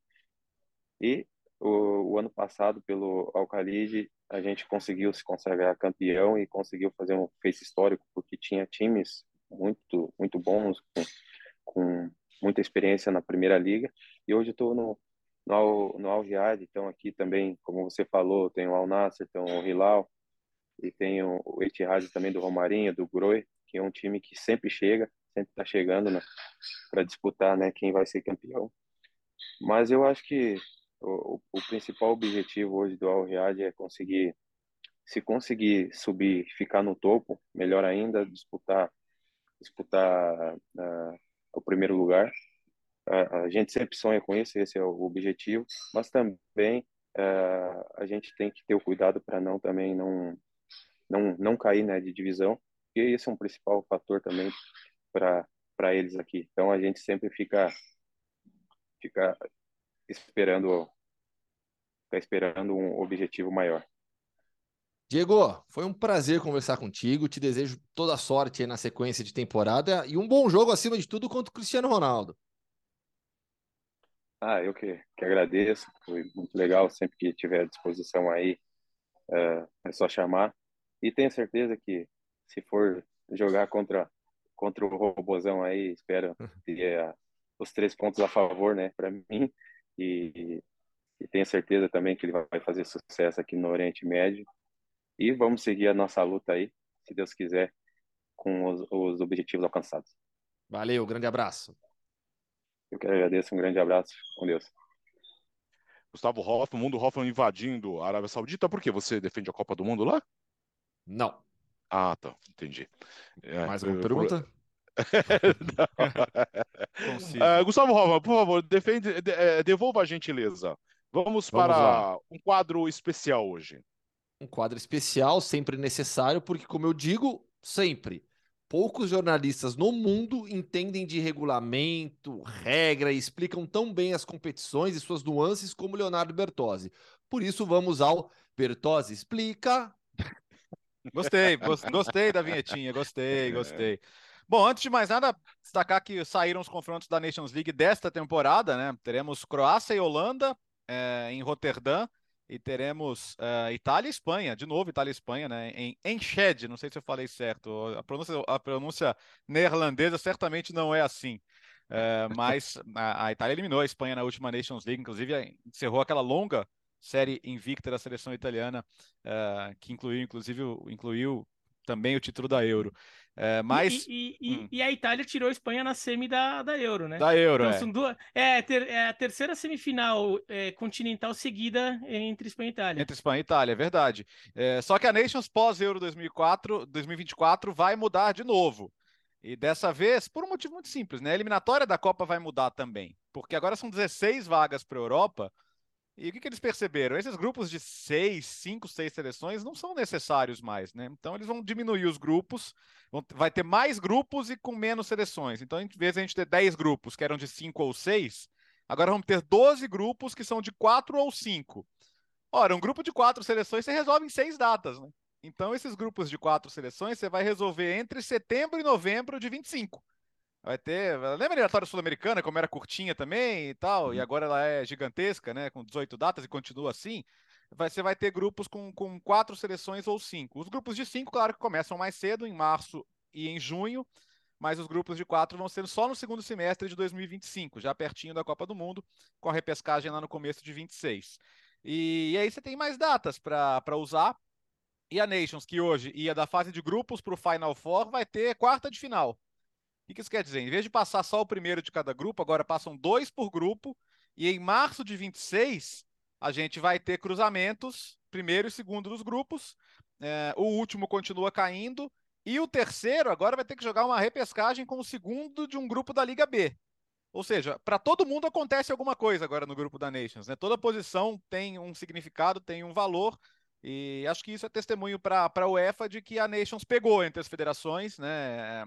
E o, o ano passado pelo Alcalide a gente conseguiu se consagrar campeão e conseguiu fazer um face histórico porque tinha times muito muito bons com, com muita experiência na primeira liga e hoje estou no no, no Al Riyad, então aqui também, como você falou, tem o Al Nasser, tem o Hilal e tem o, Etihad também do Romarinho, do Groi, que é um time que sempre chega, sempre está chegando né, para disputar né, quem vai ser campeão. Mas eu acho que o, o principal objetivo hoje do Al Riyad é conseguir, se conseguir subir, ficar no topo, melhor ainda, disputar disputar uh, o primeiro lugar. A gente sempre sonha com isso, esse é o objetivo, mas também uh, a gente tem que ter o cuidado para não também não não não cair né, de divisão, porque esse é um principal fator também para para eles aqui. Então a gente sempre fica fica esperando fica esperando um objetivo maior. Diego, foi um prazer conversar contigo. Te desejo toda sorte aí na sequência de temporada e um bom jogo acima de tudo contra o Cristiano Ronaldo. Ah, eu que, que agradeço. Foi muito legal. Sempre que tiver à disposição aí, é, é só chamar. E tenho certeza que se for jogar contra contra o robozão aí, espero [LAUGHS] ter os três pontos a favor, né, para mim. E, e tenho certeza também que ele vai fazer sucesso aqui no Oriente Médio e vamos seguir a nossa luta aí, se Deus quiser, com os, os objetivos alcançados. Valeu, grande abraço. Eu que agradeço, um grande abraço, com Deus. Gustavo Hoffman, Mundo Hoffman invadindo a Arábia Saudita, por que você defende a Copa do Mundo lá? Não. Ah, tá, entendi. É, Mais uma pergunta? [LAUGHS] uh, Gustavo Hoffman, por favor, defende, de, é, devolva a gentileza. Vamos, Vamos para lá. um quadro especial hoje um quadro especial, sempre necessário, porque, como eu digo, sempre, poucos jornalistas no mundo entendem de regulamento, regra e explicam tão bem as competições e suas nuances como Leonardo Bertozzi. Por isso, vamos ao Bertozzi Explica. Gostei, gostei da vinhetinha, gostei, gostei. Bom, antes de mais nada, destacar que saíram os confrontos da Nations League desta temporada, né? Teremos Croácia e Holanda é, em Roterdã e teremos uh, Itália e Espanha, de novo Itália e Espanha, né? Em Enschede, não sei se eu falei certo. A pronúncia, a pronúncia neerlandesa certamente não é assim. Uh, mas a, a, Itália eliminou a Espanha na última Nations League, inclusive encerrou aquela longa série invicta da seleção italiana, uh, que incluiu, inclusive, incluiu também o título da Euro. É, mas... E, e, hum. e, a Itália tirou a Espanha na semi da, da Euro, né? Da Euro, então, é. Duas, é, ter, é a terceira semifinal é, continental seguida entre Espanha e Itália. Entre Espanha e Itália, é verdade. É, só que a Nations pós-Euro 2004, 2024 vai mudar de novo. E dessa vez, por um motivo muito simples, né? A eliminatória da Copa vai mudar também. Porque agora são 16 vagas para a Europa e o que, que, eles perceberam? Esses grupos de seis, cinco, seis seleções não são necessários mais, né? Então eles vão diminuir os grupos, vão, vai ter mais grupos e com menos seleções. Então, em vez de a gente ter 10 grupos que eram de cinco ou seis, agora vamos ter 12 grupos que são de quatro ou cinco. Ora, um grupo de quatro seleções você resolve em seis datas, né? Então, esses grupos de quatro seleções você vai resolver entre setembro e novembro de 25. Vai ter. Lembra a eliminatória sul-americana, como era curtinha também e tal, uhum. e agora ela é gigantesca, né? Com 18 datas e continua assim. Vai, você vai ter grupos com, com quatro seleções ou cinco. Os grupos de cinco, claro que começam mais cedo, em março e em junho, mas os grupos de quatro vão ser só no segundo semestre de 2025, já pertinho da Copa do Mundo, com a repescagem lá no começo de 26. E, e aí você tem mais datas para usar. E a Nations, que hoje ia da fase de grupos para o Final Four, vai ter quarta de final. O que isso quer dizer? Em vez de passar só o primeiro de cada grupo, agora passam dois por grupo, e em março de 26 a gente vai ter cruzamentos, primeiro e segundo dos grupos. É, o último continua caindo, e o terceiro agora vai ter que jogar uma repescagem com o segundo de um grupo da Liga B. Ou seja, para todo mundo acontece alguma coisa agora no grupo da Nations. Né? Toda posição tem um significado, tem um valor. E acho que isso é testemunho para a UEFA de que a Nations pegou entre as federações, né?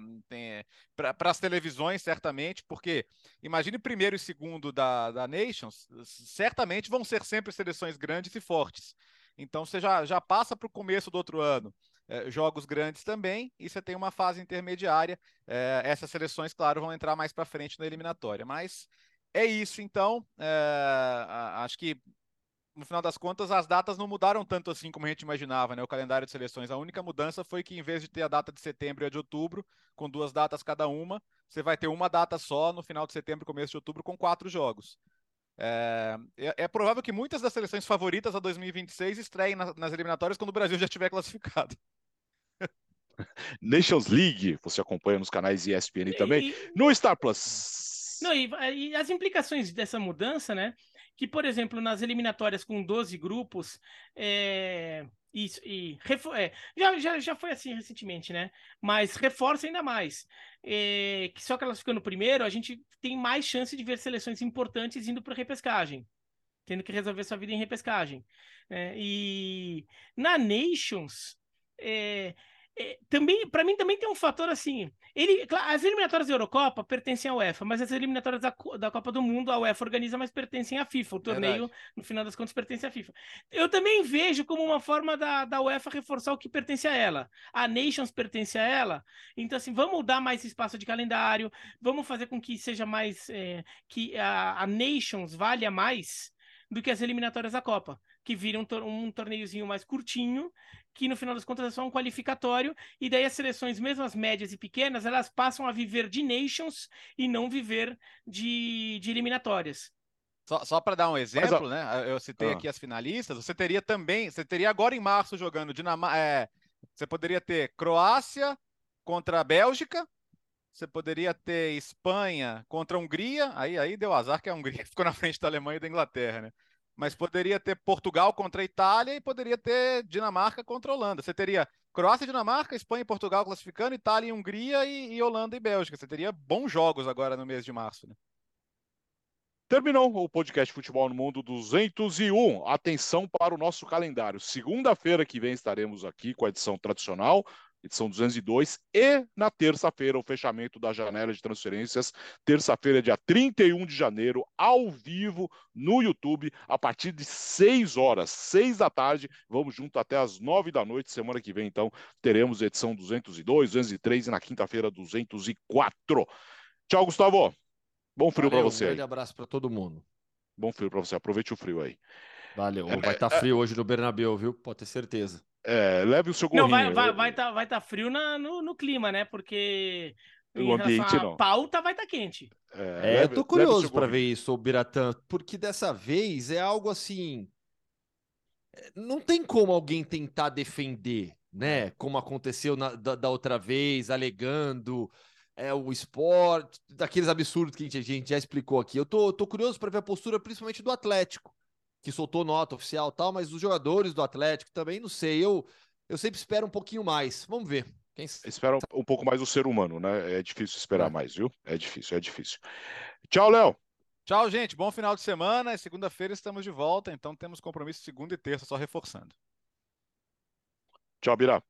Para as televisões, certamente, porque imagine primeiro e segundo da, da Nations, certamente vão ser sempre seleções grandes e fortes. Então você já, já passa para o começo do outro ano. É, jogos grandes também, e você tem uma fase intermediária. É, essas seleções, claro, vão entrar mais para frente na eliminatória. Mas é isso, então. É, acho que no final das contas, as datas não mudaram tanto assim como a gente imaginava, né? O calendário de seleções. A única mudança foi que, em vez de ter a data de setembro e a de outubro, com duas datas cada uma, você vai ter uma data só no final de setembro, começo de outubro, com quatro jogos. É, é, é provável que muitas das seleções favoritas a 2026 estreiem na, nas eliminatórias quando o Brasil já estiver classificado. [LAUGHS] Nations League, você acompanha nos canais ESPN também. E, no Star Plus. Não, e, e, as implicações dessa mudança, né? Que, por exemplo, nas eliminatórias com 12 grupos, é, isso, e é, já, já, já foi assim recentemente, né? Mas reforça ainda mais. É, que só classificando primeiro, a gente tem mais chance de ver seleções importantes indo para repescagem, tendo que resolver sua vida em repescagem. É, e na Nations, é, também, para mim, também tem um fator assim. Ele, as eliminatórias da Eurocopa pertencem à UEFA, mas as eliminatórias da, da Copa do Mundo a UEFA organiza, mas pertencem à FIFA. O torneio, Verdade. no final das contas, pertence à FIFA. Eu também vejo como uma forma da, da UEFA reforçar o que pertence a ela. A Nations pertence a ela. Então, assim, vamos dar mais espaço de calendário, vamos fazer com que seja mais. É, que a, a Nations valha mais do que as eliminatórias da Copa, que viram um, um torneiozinho mais curtinho que no final das contas é só um qualificatório, e daí as seleções, mesmo as médias e pequenas, elas passam a viver de nations e não viver de, de eliminatórias. Só, só para dar um exemplo, Mas, né? Eu citei ah. aqui as finalistas. Você teria também, você teria agora em março jogando Dinamarca. É, você poderia ter Croácia contra a Bélgica. Você poderia ter Espanha contra a Hungria. Aí, aí deu azar que a Hungria [LAUGHS] ficou na frente da Alemanha e da Inglaterra, né? Mas poderia ter Portugal contra a Itália e poderia ter Dinamarca contra a Holanda. Você teria Croácia e Dinamarca, Espanha e Portugal classificando, Itália e Hungria e, e Holanda e Bélgica. Você teria bons jogos agora no mês de março. Né? Terminou o podcast Futebol no Mundo 201. Atenção para o nosso calendário. Segunda-feira que vem estaremos aqui com a edição tradicional edição 202, e na terça-feira o fechamento da janela de transferências, terça-feira, dia 31 de janeiro, ao vivo no YouTube, a partir de 6 horas, 6 da tarde, vamos junto até as 9 da noite, semana que vem, então, teremos edição 202, 203 e na quinta-feira 204. Tchau, Gustavo. Bom frio para você. Um grande abraço para todo mundo. Bom frio para você. Aproveite o frio aí. Valeu. [LAUGHS] Vai estar tá frio hoje no Bernabéu, viu? Pode ter certeza. É, leve o seu gorrinho. Não, vai estar vai, vai tá, vai tá frio na, no, no clima, né? Porque o ambiente não. pauta vai estar tá quente. É, é leve, eu tô curioso para ver isso, Biratã, porque dessa vez é algo assim. Não tem como alguém tentar defender, né? Como aconteceu na, da, da, outra vez, alegando é, o esporte, daqueles absurdos que a gente, a gente já explicou aqui. Eu tô, tô curioso para ver a postura, principalmente do Atlético que soltou nota oficial tal, mas os jogadores do Atlético também, não sei. Eu, eu sempre espero um pouquinho mais. Vamos ver. Quem... Espera um, um pouco mais o ser humano, né? É difícil esperar é. mais, viu? É difícil, é difícil. Tchau, Léo. Tchau, gente. Bom final de semana. Segunda-feira estamos de volta, então temos compromisso segunda e terça, só reforçando. Tchau, Birá.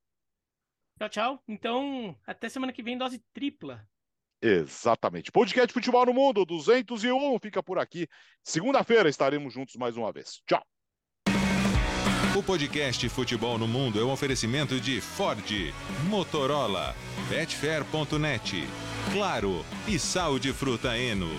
Tchau, tchau. Então, até semana que vem, dose tripla. Exatamente. Podcast Futebol no Mundo 201 fica por aqui. Segunda-feira estaremos juntos mais uma vez. Tchau. O podcast Futebol no Mundo é um oferecimento de Ford, Motorola, Betfair.net, Claro e Sal de Fruta Eno.